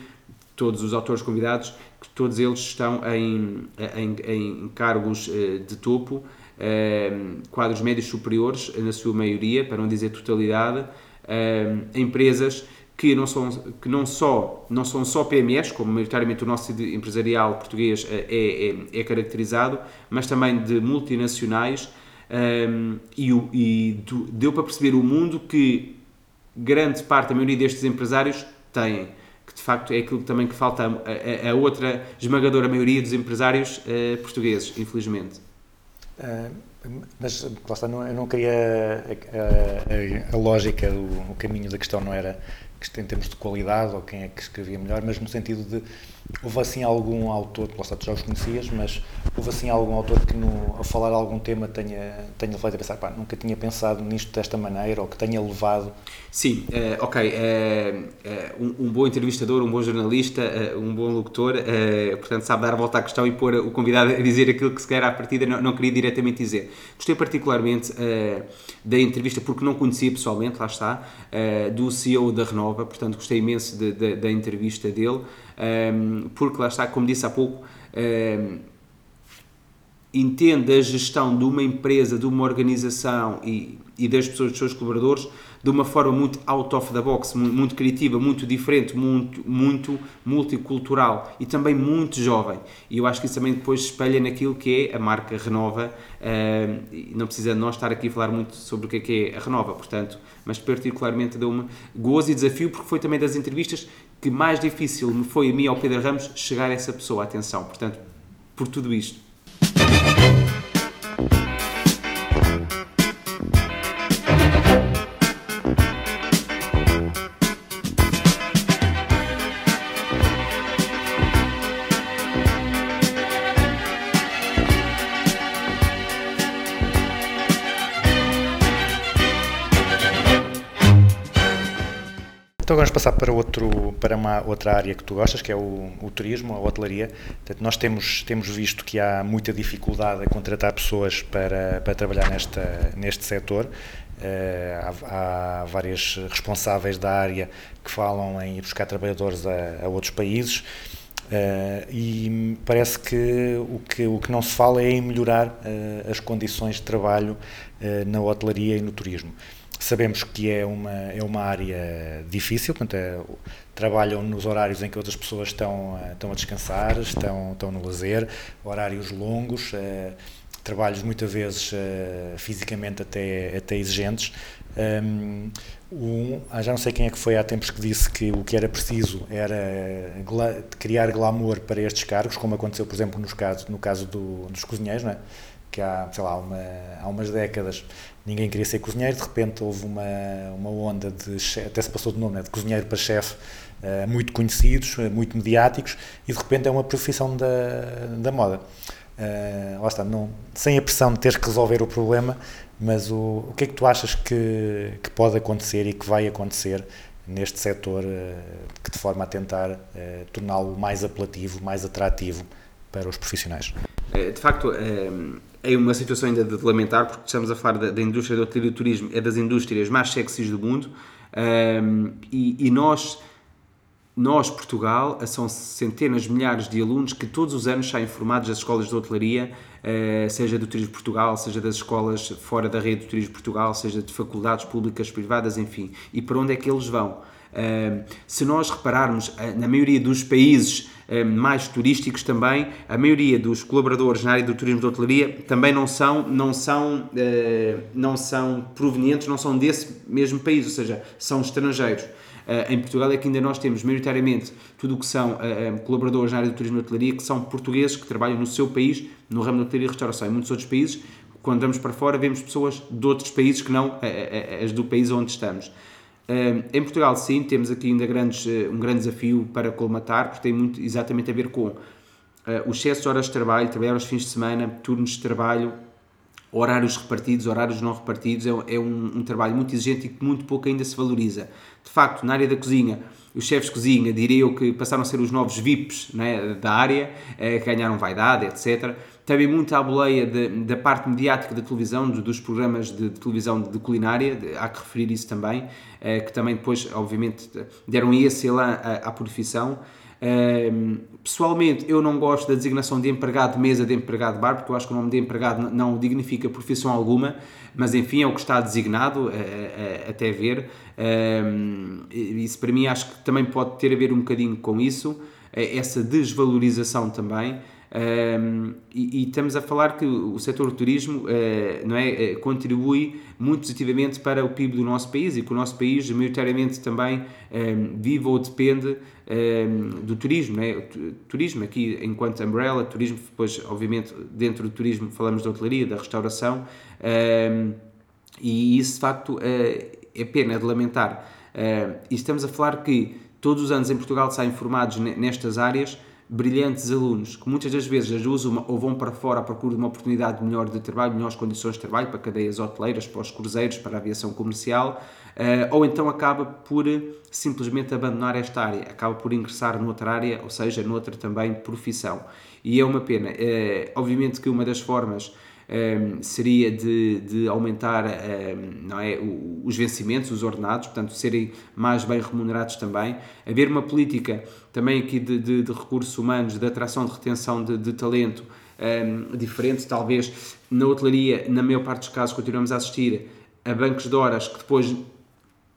todos os autores convidados, que todos eles estão em, em, em cargos eh, de topo, quadros médios superiores, na sua maioria, para não dizer totalidade, empresas que não são que não só não são só PMEs como maioritariamente o nosso empresarial português eh, é, é, é caracterizado mas também de multinacionais ehm, e, e deu para perceber o mundo que grande parte, a maioria destes empresários têm, que de facto é aquilo também que falta a, a- a outra esmagadora maioria dos empresários eh, portugueses, infelizmente. Ah, mas lá está, não, eu não queria. A, a- a lógica, o, o caminho da questão não era em termos de qualidade ou quem é que escrevia melhor, mas no sentido de houve assim algum autor, lá está, tu já os conhecias, mas houve assim algum autor que no, a falar algum tema tenha, tenha levado a pensar, pá, nunca tinha pensado nisto desta maneira, ou que tenha levado Sim, eh, ok. eh, um, um bom entrevistador, um bom jornalista, um bom locutor, portanto, sabe dar a volta à questão e pôr o convidado a dizer aquilo que se à partida não, não queria diretamente dizer. Gostei particularmente da entrevista, porque não conhecia pessoalmente, lá está, do CEO da Renova, portanto, gostei imenso de- de- da entrevista dele, eh, porque lá está, como disse há pouco. eh, entende a gestão de uma empresa, de uma organização e, e das pessoas, dos seus colaboradores, de uma forma muito out of the box, mu- muito criativa, muito diferente, muito, muito multicultural e também muito jovem. E eu acho que isso também depois se espelha naquilo que é a marca Renova. e não precisa nós estar aqui a falar muito sobre o que é que é a Renova, portanto, mas particularmente deu-me gozo e desafio, porque foi também das entrevistas que mais difícil me foi a mim, ao Pedro Ramos, chegar a essa pessoa. Atenção, portanto, por tudo isto. Então vamos passar para, outro, para uma outra área que tu gostas, que é o, o turismo, a hotelaria. Portanto, nós temos, temos visto que há muita dificuldade a contratar pessoas para, para trabalhar nesta, neste setor. Eh, há, há vários responsáveis da área que falam em ir buscar trabalhadores a, a outros países. Eh, e parece que o, que o que não se fala é em melhorar eh, as condições de trabalho eh, na hotelaria e no turismo. Sabemos que é uma, é uma área difícil, portanto, é, trabalham nos horários em que outras pessoas estão, eh, estão a descansar, estão, estão no lazer, horários longos, eh, trabalhos muitas vezes eh, fisicamente até, até exigentes. Um, um, ah, já não sei quem é que foi há tempos que disse que o que era preciso era gla- criar glamour para estes cargos, como aconteceu, por exemplo, nos no caso do- dos cozinheiros, não é? que há, sei lá, uma, há umas décadas ninguém queria ser cozinheiro, de repente houve uma, uma onda de, che- até se passou de nome, né? de cozinheiro para chefe, eh, muito conhecidos, eh, muito mediáticos, e de repente é uma profissão da, da moda. Eh, lá está, não, sem a pressão de teres que resolver o problema, mas o, o que é que tu achas que, que pode acontecer e que vai acontecer neste setor eh, que de forma a tentar eh, torná-lo mais apelativo, mais atrativo para os profissionais? Eh, De facto, eh, é uma situação ainda de lamentar, porque estamos a falar da, da indústria do turismo, é das indústrias mais sexys do mundo, eh, e, e nós, nós, Portugal, são centenas milhares de alunos que todos os anos saem formados das escolas de hotelaria, eh, seja do Turismo Portugal, seja das escolas fora da rede do Turismo Portugal, seja de faculdades públicas, privadas, enfim. E para onde é que eles vão? Uh, se nós repararmos, uh, na maioria dos países mais turísticos também, a maioria dos colaboradores na área do turismo de hotelaria também não são, não são, uh, não são provenientes, não são desse mesmo país, ou seja, são estrangeiros. Uh, em Portugal é que ainda nós temos maioritariamente tudo o que são colaboradores na área do turismo de hotelaria que são portugueses que trabalham no seu país, no ramo da hotelaria e restauração. Em muitos outros países, quando vamos para fora, vemos pessoas de outros países que não as do país onde estamos. Em Portugal, sim, temos aqui ainda grandes, uh, um grande desafio para colmatar, porque tem muito exatamente a ver com uh, o excesso de horas de trabalho, trabalhar aos fins de semana, turnos de trabalho, horários repartidos, horários não repartidos. É, é um, um, trabalho muito exigente e que muito pouco ainda se valoriza. De facto, na área da cozinha, os chefes de cozinha, diria eu que passaram a ser os novos VIPs né, da área, que ganharam vaidade, etc também muito à boleia de, da parte mediática da televisão, dos programas de, de televisão de culinária, de, há que referir isso também, eh, que também depois, obviamente, deram esse elan à, à profissão. Eh, pessoalmente, eu não gosto da designação de empregado de mesa, de empregado de bar, porque eu acho que o nome de empregado não dignifica profissão alguma, mas enfim, é o que está designado, eh, até ver. isso para mim acho que também pode ter a ver um bocadinho com isso, essa desvalorização também. Um, e, e, estamos a falar que o setor do turismo uh, não é, uh, contribui muito positivamente para o PIB do nosso país e que o nosso país maioritariamente também um, vive ou depende do turismo, é? O turismo aqui enquanto umbrella, turismo depois obviamente dentro do turismo falamos da hotelaria, da restauração e isso de facto uh, é pena de lamentar e estamos a falar que todos os anos em Portugal saem formados nestas áreas brilhantes alunos que muitas das vezes as usam ou vão para fora à procura de uma oportunidade melhor de trabalho, melhores condições de trabalho para cadeias hoteleiras, para os cruzeiros, para a aviação comercial, eh, ou então acaba por eh, simplesmente abandonar esta área, acaba por ingressar noutra área, ou seja, noutra também profissão. E é uma pena. Eh, obviamente que uma das formas um, seria de, de aumentar um, não é, os vencimentos, os ordenados, portanto, serem mais bem remunerados também. Haver uma política também aqui de, de- de recursos humanos, de atração, de retenção de, de talento um, diferente, talvez na hotelaria, na maior parte dos casos, continuamos a assistir a bancos de horas que depois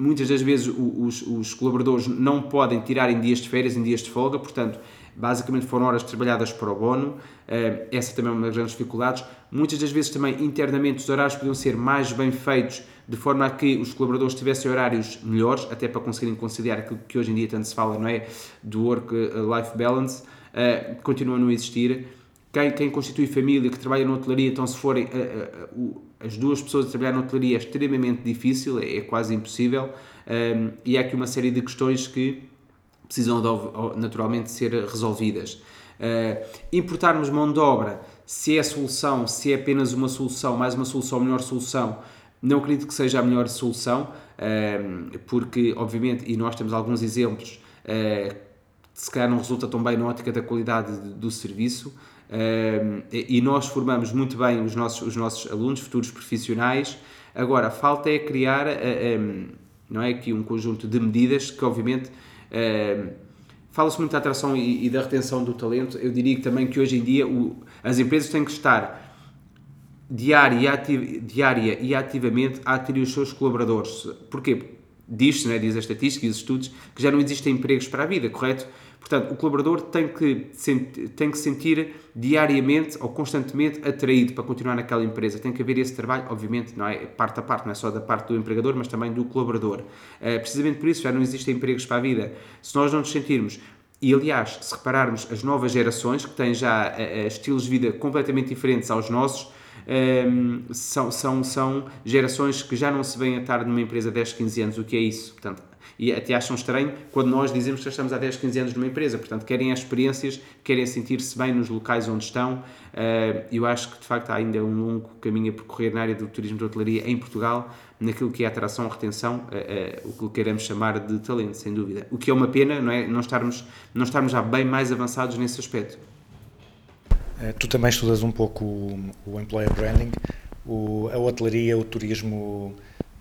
muitas das vezes os, os colaboradores não podem tirar em dias de férias, em dias de folga, portanto, basicamente foram horas trabalhadas para o bono, eh, essa também é uma das grandes dificuldades. Muitas das vezes também internamente os horários podiam ser mais bem feitos, de forma a que os colaboradores tivessem horários melhores, até para conseguirem conciliar aquilo que hoje em dia tanto se fala, não é? Do work-life balance, eh, continua a não existir quem, quem constitui família, que trabalha na hotelaria, então se forem eh, eh, o- as duas pessoas a trabalhar na hotelaria é extremamente difícil, é, é quase impossível, um, e há aqui uma série de questões que precisam de, naturalmente ser resolvidas. Uh, importarmos mão de obra, se é a solução, se é apenas uma solução, mais uma solução, melhor solução, não acredito que seja a melhor solução, um, porque, obviamente, e nós temos alguns exemplos, uh, se calhar não resulta tão bem na ótica da qualidade de- do serviço. E nós formamos muito bem os nossos, os nossos alunos, futuros profissionais. Agora, a falta é criar não é, aqui um conjunto de medidas que, obviamente, fala-se muito da atração e, da retenção do talento. Eu diria também que hoje em dia as empresas têm que estar diária diária e ativamente a atrair os seus colaboradores. Porquê? Diz-se, né, diz a estatística e os estudos, que já não existem empregos para a vida, correto? Portanto, o colaborador tem que, tem que sentir diariamente ou constantemente atraído para continuar naquela empresa. Tem que haver esse trabalho, obviamente, não é parte a parte, não é só da parte do empregador, mas também do colaborador. Eh, precisamente por isso já não existem empregos para a vida. Se nós não nos sentirmos e aliás, se repararmos as novas gerações que têm já eh, estilos de vida completamente diferentes aos nossos, ehm, são, são, são gerações que já não se veem a estar numa empresa há 10, 15 anos. O que é isso? Portanto, e até acham estranho quando nós dizemos que já estamos há 10, 15 anos numa empresa. Portanto, querem as experiências, querem sentir-se bem nos locais onde estão. Eh, Eu acho que, de facto, há ainda um longo caminho a percorrer na área do turismo de hotelaria em Portugal, naquilo que é atração, retenção, eh, eh, o que queremos chamar de talento, sem dúvida. O que é uma pena, não é? Não estarmos, não estarmos já bem mais avançados nesse aspecto. Tu também estudas um pouco o, o employer branding. O, a hotelaria, o turismo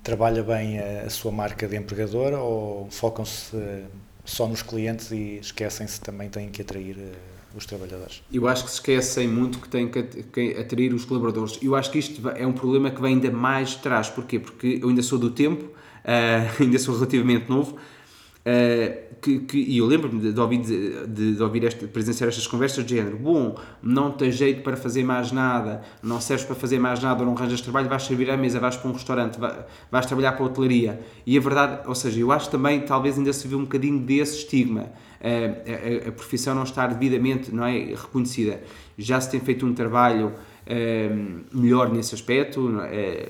trabalha bem a, sua marca de empregador ou focam-se eh, só nos clientes e esquecem-se também têm que atrair eh, os trabalhadores? Eu acho que se esquecem muito que têm que at- que atrair os colaboradores. Eu acho que isto é um problema que vem ainda mais de trás. Porquê? Porque eu ainda sou do tempo, ah, ainda sou relativamente novo, ah, que, que- e eu lembro-me de, de ouvir, de, de- ouvir este, de presenciar estas conversas de género. Bom, não tens jeito para fazer mais nada, não serves para fazer mais nada, ou não arranjas trabalho, vais servir à mesa, vais para um restaurante, vai- vais trabalhar para a hotelaria. E a verdade, ou seja, eu acho também talvez ainda se vê um bocadinho desse estigma. A, a- a profissão não estar devidamente não é, reconhecida. Já se tem feito um trabalho ah, melhor nesse aspecto, é?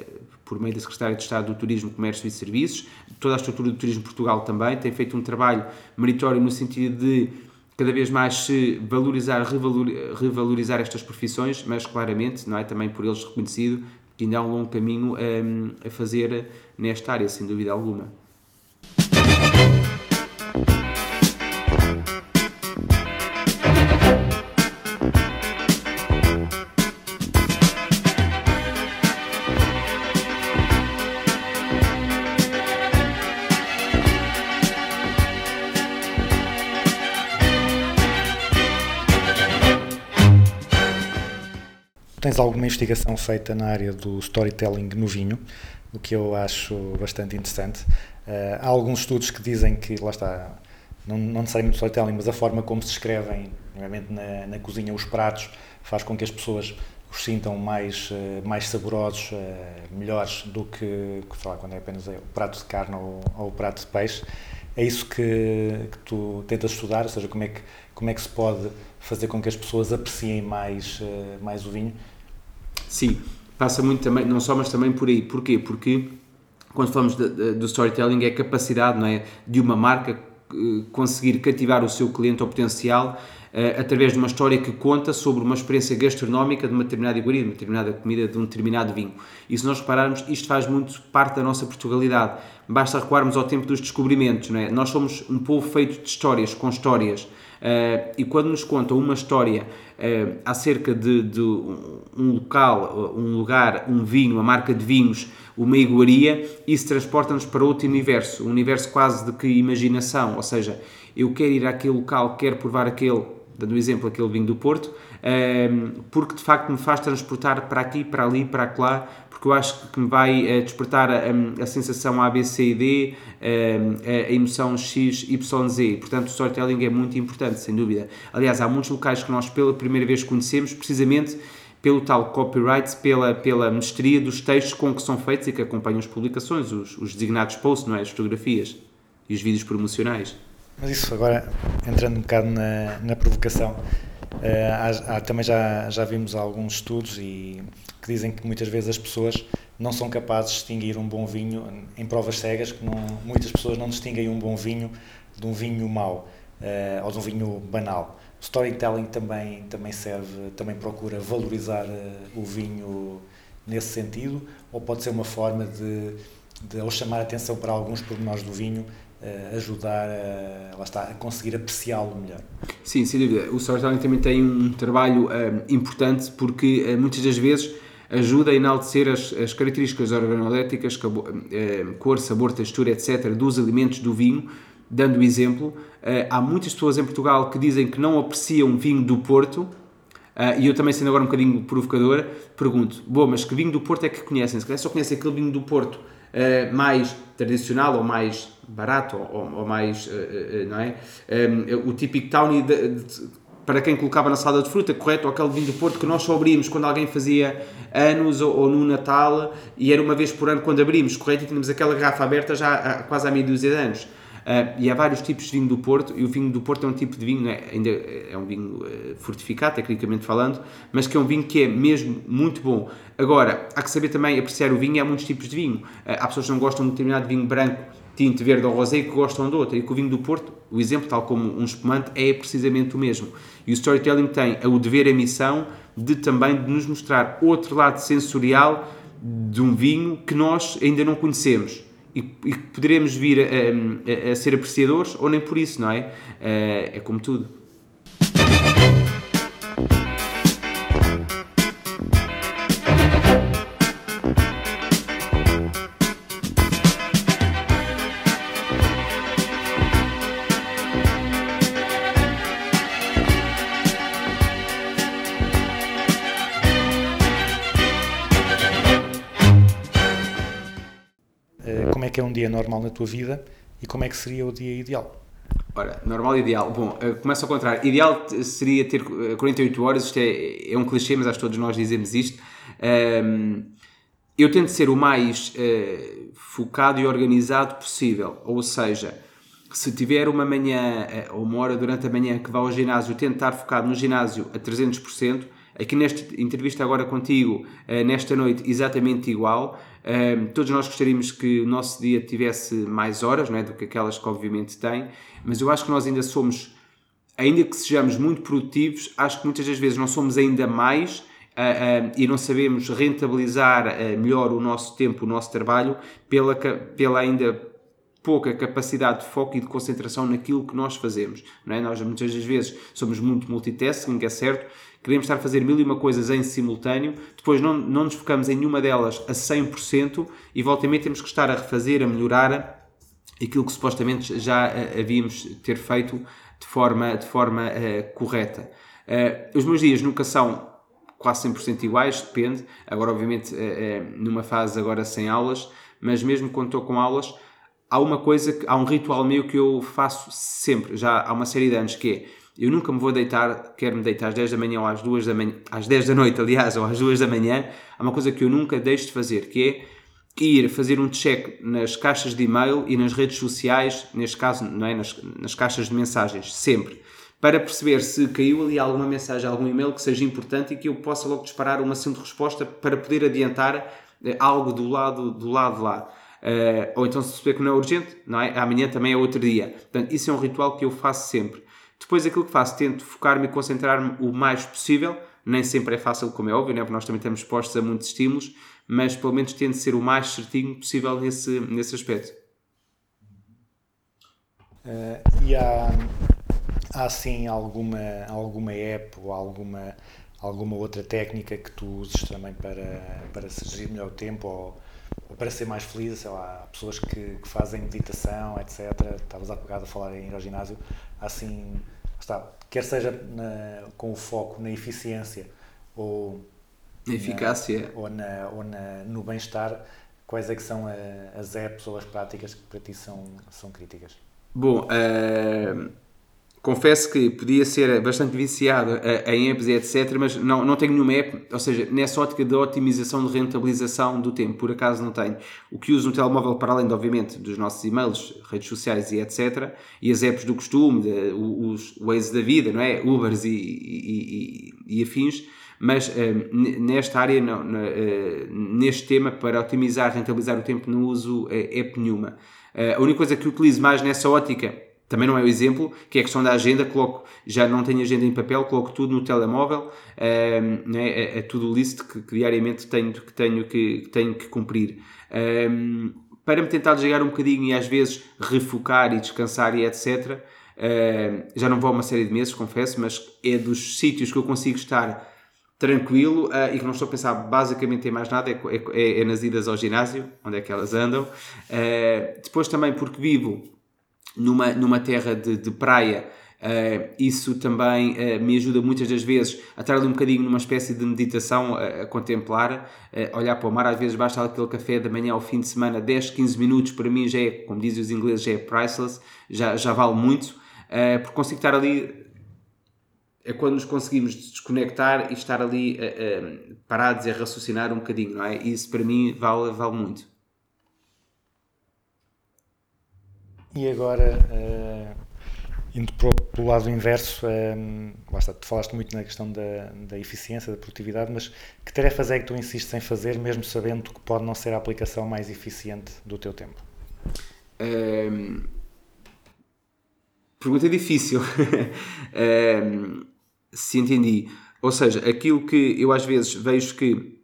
Por meio da Secretaria de Estado do Turismo, Comércio e Serviços, toda a estrutura do Turismo Portugal também tem feito um trabalho meritório no sentido de cada vez mais se valorizar, revalori- revalorizar estas profissões, mas claramente não é também por eles reconhecido que ainda há um longo caminho hum, a fazer nesta área, sem dúvida alguma. Alguma investigação feita na área do storytelling no vinho, o que eu acho bastante interessante. Eh, há alguns estudos que dizem que, lá está, não, não necessariamente o storytelling, mas a forma como se escrevem, nomeadamente na, na cozinha, os pratos, faz com que as pessoas os sintam mais, eh, mais saborosos, eh, melhores do que, sei lá, quando é apenas o prato de carne ou, ou o prato de peixe. É isso que, que tu tentas estudar, ou seja, como é que, como é que se pode fazer com que as pessoas apreciem mais, mais o vinho? Sim, passa muito também, não só, mas também por aí. Porquê? Porque quando falamos do storytelling é a capacidade não é, de uma marca eh, conseguir cativar o seu cliente ao potencial eh, através de uma história que conta sobre uma experiência gastronómica de uma determinada iguaria, de uma determinada comida, de um determinado vinho. E se nós repararmos, isto faz muito parte da nossa Portugalidade. Basta recuarmos ao tempo dos descobrimentos, não é? Nós somos um povo feito de histórias, com histórias. Eh, e quando nos contam uma história eh, acerca de, de um local, um lugar, um vinho, uma marca de vinhos, uma iguaria, isso transporta-nos para outro universo, um universo quase de que imaginação, ou seja, eu quero ir àquele local, quero provar aquele, dando o exemplo, aquele vinho do Porto, porque de facto me faz transportar para aqui, para ali, para lá, porque eu acho que me vai eh, despertar a, a sensação A, B, C e D, a emoção X, Y, Z. Portanto, o storytelling é muito importante, sem dúvida. Aliás, há muitos locais que nós pela primeira vez conhecemos, precisamente pelo tal copyright, pela, pela mestria dos textos com que são feitos e que acompanham as publicações, os, os designados posts, não é? as fotografias e os vídeos promocionais. Mas isso agora, entrando um bocado na, na provocação, há- há- também já, já vimos alguns estudos e que dizem que muitas vezes as pessoas não são capazes de distinguir um bom vinho em provas cegas, que não, muitas pessoas não distinguem um bom vinho de um vinho mau eh, ou de um vinho banal. O storytelling também, também serve, também procura valorizar eh, o vinho nesse sentido, ou pode ser uma forma de, de ao chamar a atenção para alguns pormenores do vinho, eh, ajudar a, lá está, a conseguir apreciá-lo melhor. Sim, sem dúvida. O storytelling também tem um trabalho eh, importante porque eh, muitas das vezes ajuda a enaltecer as, as características eh, cor, sabor, textura, etc., dos alimentos do vinho. Dando o exemplo, eh, há muitas pessoas em Portugal que dizem que não apreciam vinho do Porto, ah, e eu também, sendo agora um bocadinho provocador, pergunto: bom, mas que vinho do Porto é que conhecem? Se calhar só conhecem aquele vinho do Porto ah, mais tradicional ou mais barato ou, ou mais, ah, ah, não é? Ah, o típico Townie de- de- para quem colocava na salada de fruta, correto? Ou aquele vinho do Porto que nós só abrimos quando alguém fazia anos ou, ou no Natal e era uma vez por ano quando abrimos, correto? E tínhamos aquela garrafa aberta já há quase há meia dúzia de anos. Uh, e há vários tipos de vinho do Porto, e o vinho do Porto é um tipo de vinho, é? ainda é um vinho uh, fortificado, tecnicamente falando, mas que é um vinho que é mesmo muito bom. Agora, há que saber também apreciar o vinho, há muitos tipos de vinho. Uh, há pessoas que não gostam de um determinado vinho branco, tinto, verde ou rosé, que gostam de outro, e que o vinho do Porto, o exemplo, tal como um espumante, é precisamente o mesmo. E o storytelling tem o dever, a missão de também de nos mostrar outro lado sensorial de um vinho que nós ainda não conhecemos e, e que poderemos vir a, a- a ser apreciadores ou nem por isso, não é? Eh, É como tudo. Normal na tua vida e como é que seria o dia ideal? Ora, normal e ideal. Bom, eh, começa ao contrário. Ideal seria ter eh, 48 horas, isto é, é um clichê, mas acho que todos nós dizemos isto. Ahm, eu tento ser o mais eh, focado e organizado possível, ou seja, se tiver uma manhã eh, ou uma hora durante a manhã que vá ao ginásio, tento estar focado no ginásio a 300%. Aqui nesta entrevista agora contigo, eh, nesta noite, exatamente igual. Um, todos nós gostaríamos que o nosso dia tivesse mais horas, não é, do que aquelas que obviamente tem, mas eu acho que nós ainda somos, ainda que sejamos muito produtivos, acho que muitas das vezes não somos ainda mais ah, ah, e não sabemos rentabilizar ah, melhor o nosso tempo, o nosso trabalho, pela, pela ainda pouca capacidade de foco e de concentração naquilo que nós fazemos. Não é? Nós muitas das vezes somos muito multitasking, é certo, queremos estar a fazer mil e uma coisas em simultâneo, depois não, não nos focamos em nenhuma delas a 100% e volta e meia temos que estar a refazer, a melhorar aquilo que supostamente já eh, havíamos ter feito de forma, de forma eh, correta. Eh, os meus dias nunca são quase 100% iguais, depende. Agora, obviamente, numa fase agora sem aulas, mas mesmo quando estou com aulas, há uma coisa, há um ritual meu que eu faço sempre, já há uma série de anos, que é, eu nunca me vou deitar, quero me deitar às 10 da manhã ou às 2 da manhã, às 10 da noite, aliás, ou às 2 da manhã, há uma coisa que eu nunca deixo de fazer, que é ir fazer um check nas caixas de e-mail e nas redes sociais, neste caso, não é? nas, nas caixas de mensagens, sempre, para perceber se caiu ali alguma mensagem, algum e-mail que seja importante e que eu possa logo disparar uma de resposta para poder adiantar eh, algo do lado, do lado lá. Eh, ou então se perceber que não é urgente, não é? amanhã também é outro dia. Portanto, isso é um ritual que eu faço sempre. Depois aquilo que faço, tento focar-me e concentrar-me o mais possível. Nem sempre é fácil, como é óbvio, né? porque nós também estamos expostos a muitos estímulos, mas pelo menos tento ser o mais certinho possível nesse, nesse aspecto. Eh, e há, há assim alguma, alguma app ou alguma, alguma outra técnica que tu uses também para, para gerir melhor o tempo ou para ser mais feliz? Sei lá, há pessoas que, que fazem meditação, etc. Estavas há bocado a falar em ir ao ginásio. Assim, está, quer seja na- com o foco na eficiência ou A eficácia. na- ou, na, ou na, no bem-estar, quais é que são a- as apps ou as práticas que para ti são, são críticas? Bom, eh, confesso que podia ser bastante viciado em apps e etc, mas não, não tenho nenhuma app, ou seja, nessa ótica de otimização de rentabilização do tempo, por acaso não tenho. O que uso no telemóvel, para além, de, obviamente, dos nossos e-mails, redes sociais e etc, e as apps do costume, de, os Waze da vida, não é? Ubers e, e, e- e afins, mas eh, nesta área, não, eh, neste tema, para otimizar, rentabilizar o tempo, não uso eh, app nenhuma. A única coisa que utilizo mais nessa ótica, também não é o exemplo, que é a questão da agenda, coloco, já não tenho agenda em papel, coloco tudo no telemóvel, né, é, é tudo list que, que diariamente tenho que, tenho que, que tenho que cumprir. Eh, para me tentar desligar um bocadinho e às vezes refocar e descansar e etc., eh, já não vou a uma série de meses, confesso, mas é dos sítios que eu consigo estar tranquilo ah, e que não estou a pensar basicamente em mais nada, é, é- é nas idas ao ginásio, onde é que elas andam. Ah, depois também porque vivo numa, numa terra de, de praia, ah, isso também ah, me ajuda muitas das vezes a estar ali um bocadinho numa espécie de meditação, a, a contemplar, ah, olhar para o mar, às vezes basta aquele café da manhã ao fim de semana, 10, 15 minutos, para mim já é, como dizem os ingleses, já é priceless, já, já vale muito, ah, porque consigo estar ali é quando nos conseguimos desconectar e estar ali eh, eh, parados e a raciocinar um bocadinho, não é? Isso para mim vale, vale muito. E agora, eh, indo para o, pelo lado inverso, eh, lá está, tu falaste muito na questão da, da eficiência, da produtividade, mas que tarefas é que tu insistes em fazer, mesmo sabendo que pode não ser a aplicação mais eficiente do teu tempo? Ehm, pergunta difícil. Ehm, se entendi. Ou seja, aquilo que eu às vezes vejo que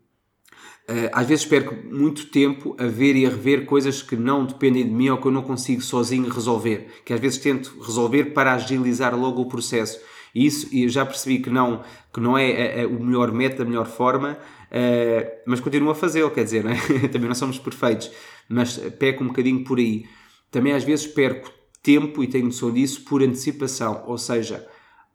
às vezes perco muito tempo a ver e a rever coisas que não dependem de mim ou que eu não consigo sozinho resolver. Que às vezes tento resolver para agilizar logo o processo. E isso e já percebi que não, que não é eh, eh, o melhor método, a melhor forma, eh, mas continuo a fazê-lo, quer dizer, não é? também não somos perfeitos, mas peco um bocadinho por aí. Também às vezes perco tempo, e tenho noção disso, por antecipação, ou seja,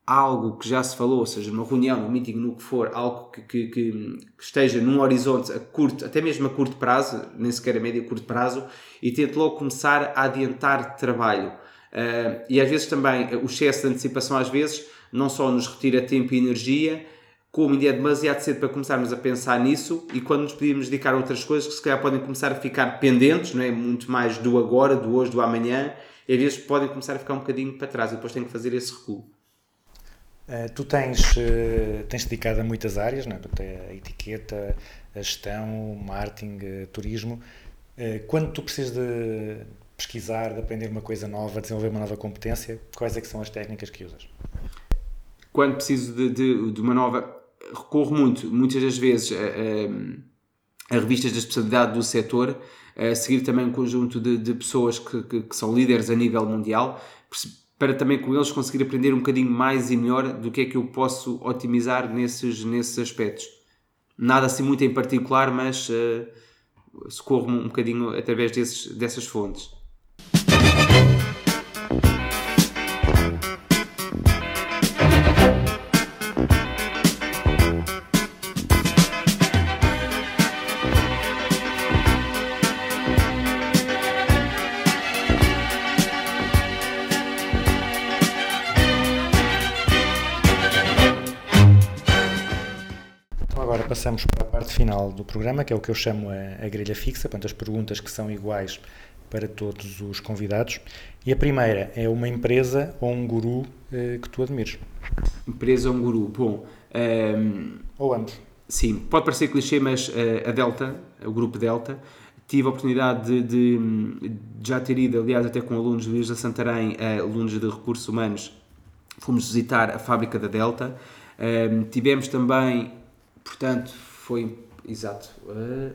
algo que já se falou, ou seja, numa reunião, num meeting, no que for, algo que, que, que- esteja num horizonte a curto, até mesmo a curto prazo, nem sequer a médio curto prazo, e tento logo começar a adiantar trabalho. Ah, e às vezes também eh, o excesso de antecipação, às vezes, não só nos retira tempo e energia, como ainda é demasiado cedo para começarmos a pensar nisso e quando nos podíamos dedicar a outras coisas que se calhar podem começar a ficar pendentes, não é? muito mais do agora, do hoje, do amanhã, e às vezes podem começar a ficar um bocadinho para trás e depois tenho que fazer esse recuo. Eh, tu tens, eh, tens dedicado a muitas áreas, não é? Portanto, a etiqueta, a gestão, marketing, eh, turismo. Quando tu precisas de pesquisar, de aprender uma coisa nova, desenvolver uma nova competência, quais é que são as técnicas que usas? quando preciso de, de, de uma nova, recorro muito, muitas das vezes, a, a- a revistas da especialidade do setor, a seguir também um conjunto de, de pessoas que, que- que são líderes a nível mundial, para também com eles conseguir aprender um bocadinho mais e melhor do que é que eu posso otimizar nesses, nesses aspectos. Nada assim muito em particular, mas uh, socorro-me um bocadinho através desses, dessas fontes. Passamos para a parte final do programa, que é o que eu chamo a, a grelha fixa, portanto as perguntas que são iguais para todos os convidados. E a primeira é uma empresa ou um guru eh, que tu admires? Empresa ou um guru? Bom, ehm, Ou ambos? Sim, pode parecer clichê, mas eh, a Delta, o grupo Delta, tive a oportunidade de, de- de já ter ido, aliás, até com alunos do Isla Santarém, eh, alunos de recursos humanos, fomos visitar a fábrica da Delta. Ahm, tivemos também, portanto, foi exato. ah,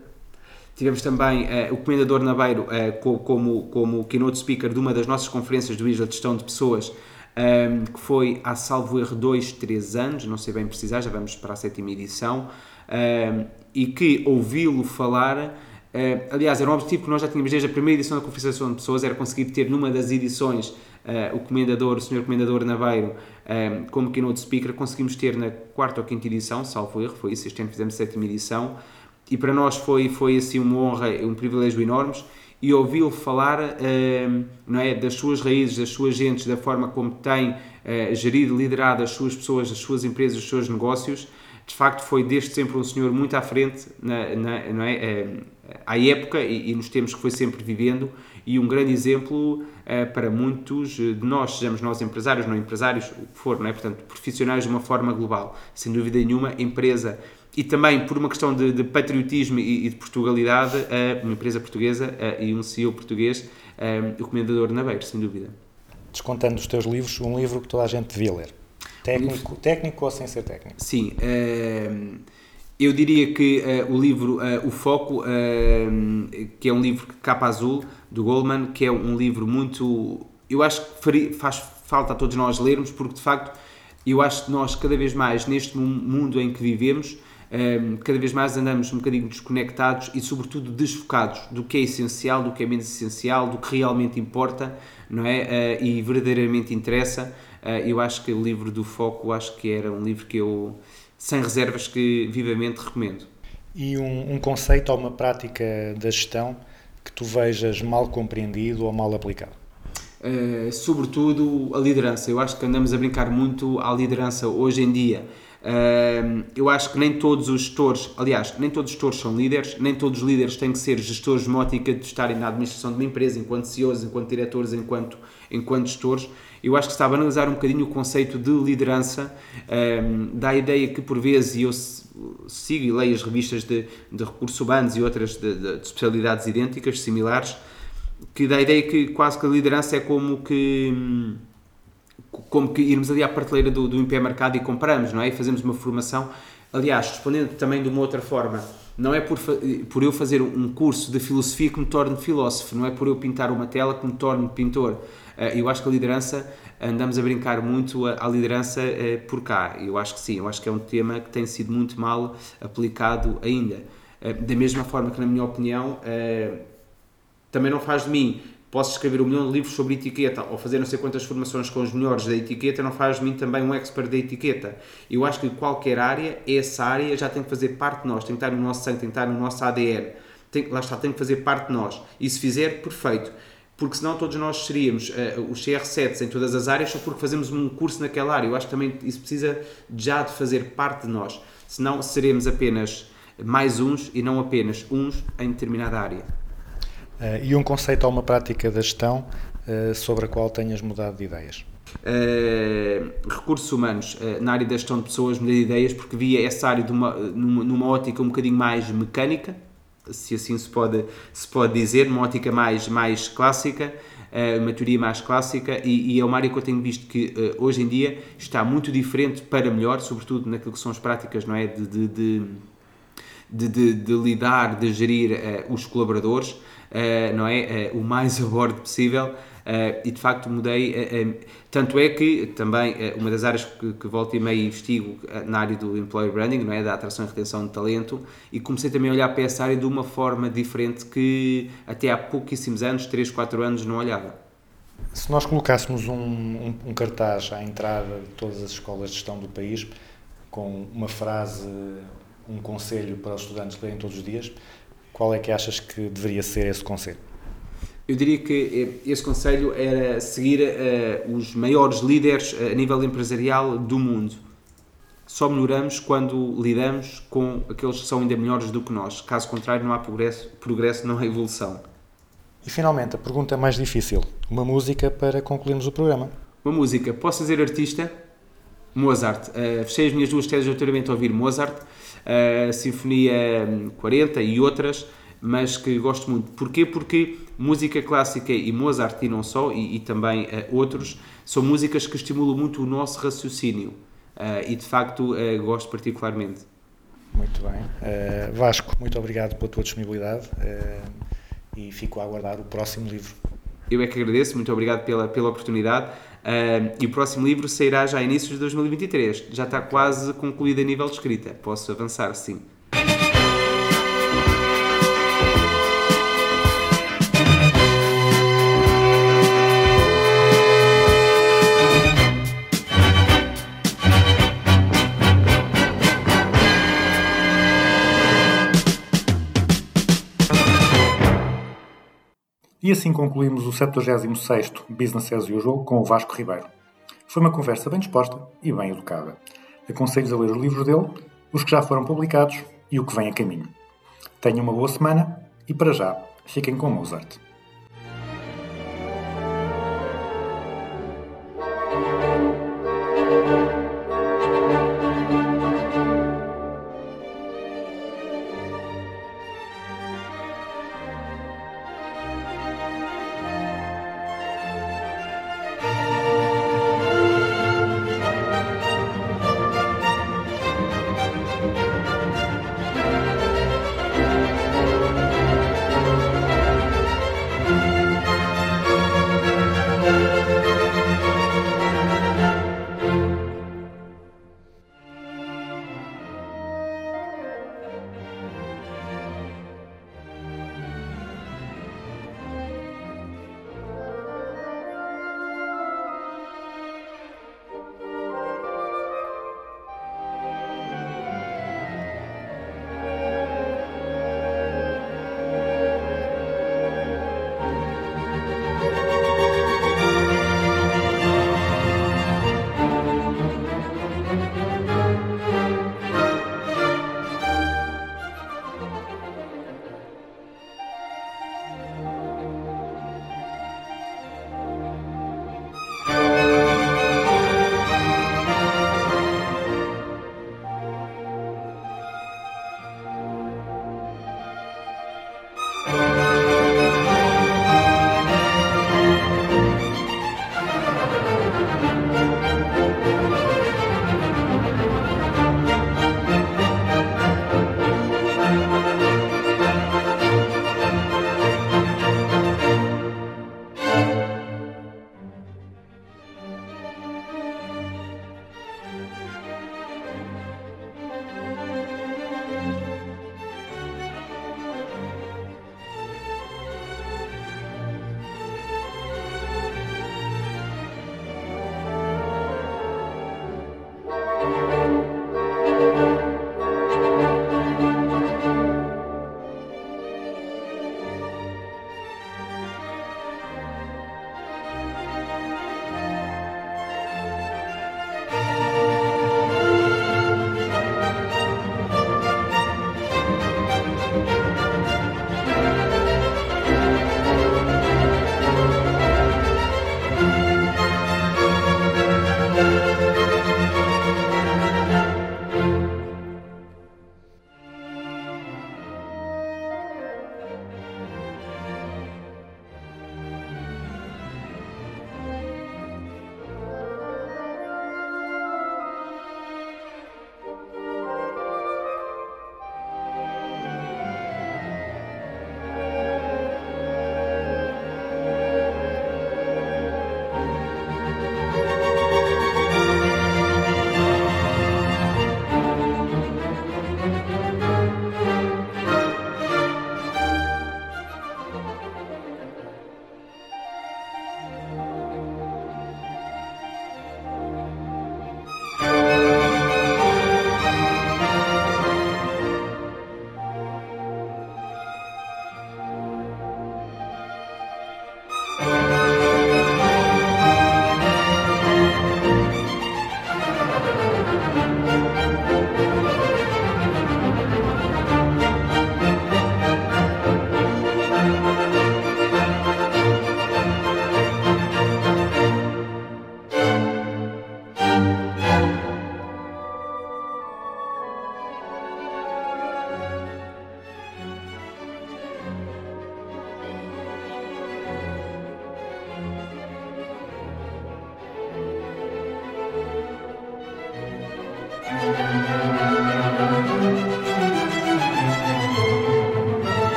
tivemos também ah, o Comendador Naveiro ah, co- como, como keynote speaker de uma das nossas conferências do Isla de Gestão de Pessoas, ahm, que foi há salvo erro 2, 3 anos, não sei bem precisar, já vamos para a sétima edição, ahm, e que ouvi-lo falar. eh, aliás, era um objetivo que nós já tínhamos desde a primeira edição da Conferência de Pessoas, era conseguir ter numa das edições eh, o comendador, o Sr. Comendador Naveiro, eh, como keynote speaker, conseguimos ter na quarta ou quinta edição, salvo erro, foi isso, este ano fizemos a sétima edição, e para nós foi, foi assim uma honra, um privilégio enorme, e ouvi-lo falar eh, não é, das suas raízes, das suas gentes, da forma como tem eh, gerido, liderado as suas pessoas, as suas empresas, os seus negócios, de facto foi desde sempre um senhor muito à frente na, na- não é, eh, à época e, e nos tempos que foi sempre vivendo e um grande exemplo eh, para muitos de nós, sejamos nós empresários, não empresários, o que for, não é? portanto, profissionais de uma forma global. Sem dúvida nenhuma, empresa e também por uma questão de, de patriotismo e, e de Portugalidade, eh, uma empresa portuguesa eh, e um CEO português, eh, o Comendador Naveiro, sem dúvida. Descontando os teus livros, um livro que toda a gente devia ler. Técnico, técnico ou sem ser técnico? Sim, ehm, eu diria que eh, o livro eh, O Foco, ehm, que é um livro capa azul, do Goldman, que é um livro muito. Eu acho que faz falta a todos nós lermos, porque de facto eu acho que nós, cada vez mais, neste mu- mundo em que vivemos, ehm, cada vez mais andamos um bocadinho desconectados e, sobretudo, desfocados do que é essencial, do que é menos essencial, do que realmente importa não é? E verdadeiramente interessa. Eu acho que o livro do Foco, acho que era um livro que eu, sem reservas, que vivamente recomendo. E um, um conceito ou uma prática da gestão que tu vejas mal compreendido ou mal aplicado? Uh, sobretudo a liderança. Eu acho que andamos a brincar muito à liderança hoje em dia. Uh, eu acho que nem todos os gestores, aliás, nem todos os gestores são líderes, nem todos os líderes têm que ser gestores de uma ótica de estarem na administração de uma empresa, enquanto CEOs, enquanto diretores, enquanto, enquanto gestores. Eu acho que está a banalizar um bocadinho o conceito de liderança, um, dá a ideia que por vezes, e eu sigo e leio as revistas de, de recursos humanos e outras de, de- de especialidades idênticas, similares, que dá a ideia que quase que a liderança é como que como que irmos ali à prateleira do, do Impé Mercado e compramos, não é? E fazemos uma formação. Aliás, respondendo também de uma outra forma, não é por, por eu fazer um curso de filosofia que me torne filósofo, não é por eu pintar uma tela que me torne pintor. Eh, Eu acho que a liderança, andamos a brincar muito à liderança eh, por cá. Eu acho que sim, eu acho que é um tema que tem sido muito mal aplicado ainda. Eh, Da mesma forma que, na minha opinião, também não faz de mim. Posso escrever um milhão de livros sobre etiqueta ou fazer não sei quantas formações com os melhores da etiqueta, não faz de mim também um expert da etiqueta. Eu acho que qualquer área, essa área já tem que fazer parte de nós, tem que estar no nosso sangue, tem que estar no nosso ADN. Tem, lá está, tem que fazer parte de nós. E se fizer, perfeito. Porque senão todos nós seríamos eh, os CR7s em todas as áreas só porque fazemos um curso naquela área. Eu acho que também isso precisa já de fazer parte de nós. Senão seremos apenas mais uns e não apenas uns em determinada área. Eh, e um conceito ou uma prática da gestão eh, sobre a qual tenhas mudado de ideias? Uh, recursos humanos uh, na área da gestão de pessoas, mudei de ideias porque via essa área uma, numa, numa ótica um bocadinho mais mecânica, se assim se pode, se pode dizer, numa ótica mais, mais clássica, uh, uma teoria mais clássica, e, e é uma área que eu tenho visto que uh, hoje em dia está muito diferente para melhor, sobretudo naquilo que são as práticas não é? de, de, de de, de, de lidar, de gerir uh, os colaboradores, uh, não é? Uh, o mais a bordo possível. E de facto mudei. tanto é que também uma das áreas que, que volto e meio investigo na área do employer branding, não é? Da atração e retenção de talento, e comecei também a olhar para essa área de uma forma diferente que até há pouquíssimos anos, 3, 4 anos, não olhava. Se nós colocássemos um, um, um cartaz à entrada de todas as escolas de gestão do país, com uma frase, um conselho para os estudantes lerem todos os dias, qual é que achas que deveria ser esse conselho? Eu diria que esse conselho era seguir uh, os maiores líderes uh, a nível empresarial do mundo. Só melhoramos quando lidamos com aqueles que são ainda melhores do que nós. Caso contrário, não há progresso, progresso não há evolução. E finalmente, a pergunta mais difícil: uma música para concluirmos o programa. Uma música. Posso fazer artista? Mozart. Uh, fechei as minhas duas teses de doutoramento a ouvir Mozart, Sinfonia 40 e outras. mas que gosto muito. Porquê? Porque música clássica e Mozart e não só, e, e também eh, outros, são músicas que estimulam muito o nosso raciocínio. Eh, e de facto eh, gosto particularmente. Muito bem. Vasco, muito obrigado pela tua disponibilidade e fico a aguardar o próximo livro. Eu é que agradeço, muito obrigado pela, pela oportunidade. E o próximo livro sairá já a inícios de 2023. Já está quase concluído a nível de escrita. Posso avançar, sim. E assim concluímos o 76º Business as Usual com o Vasco Ribeiro. Foi uma conversa bem disposta e bem educada. Aconselho-vos a ler os livros dele, os que já foram publicados e o que vem a caminho. Tenham uma boa semana e, para já, fiquem com Mozart.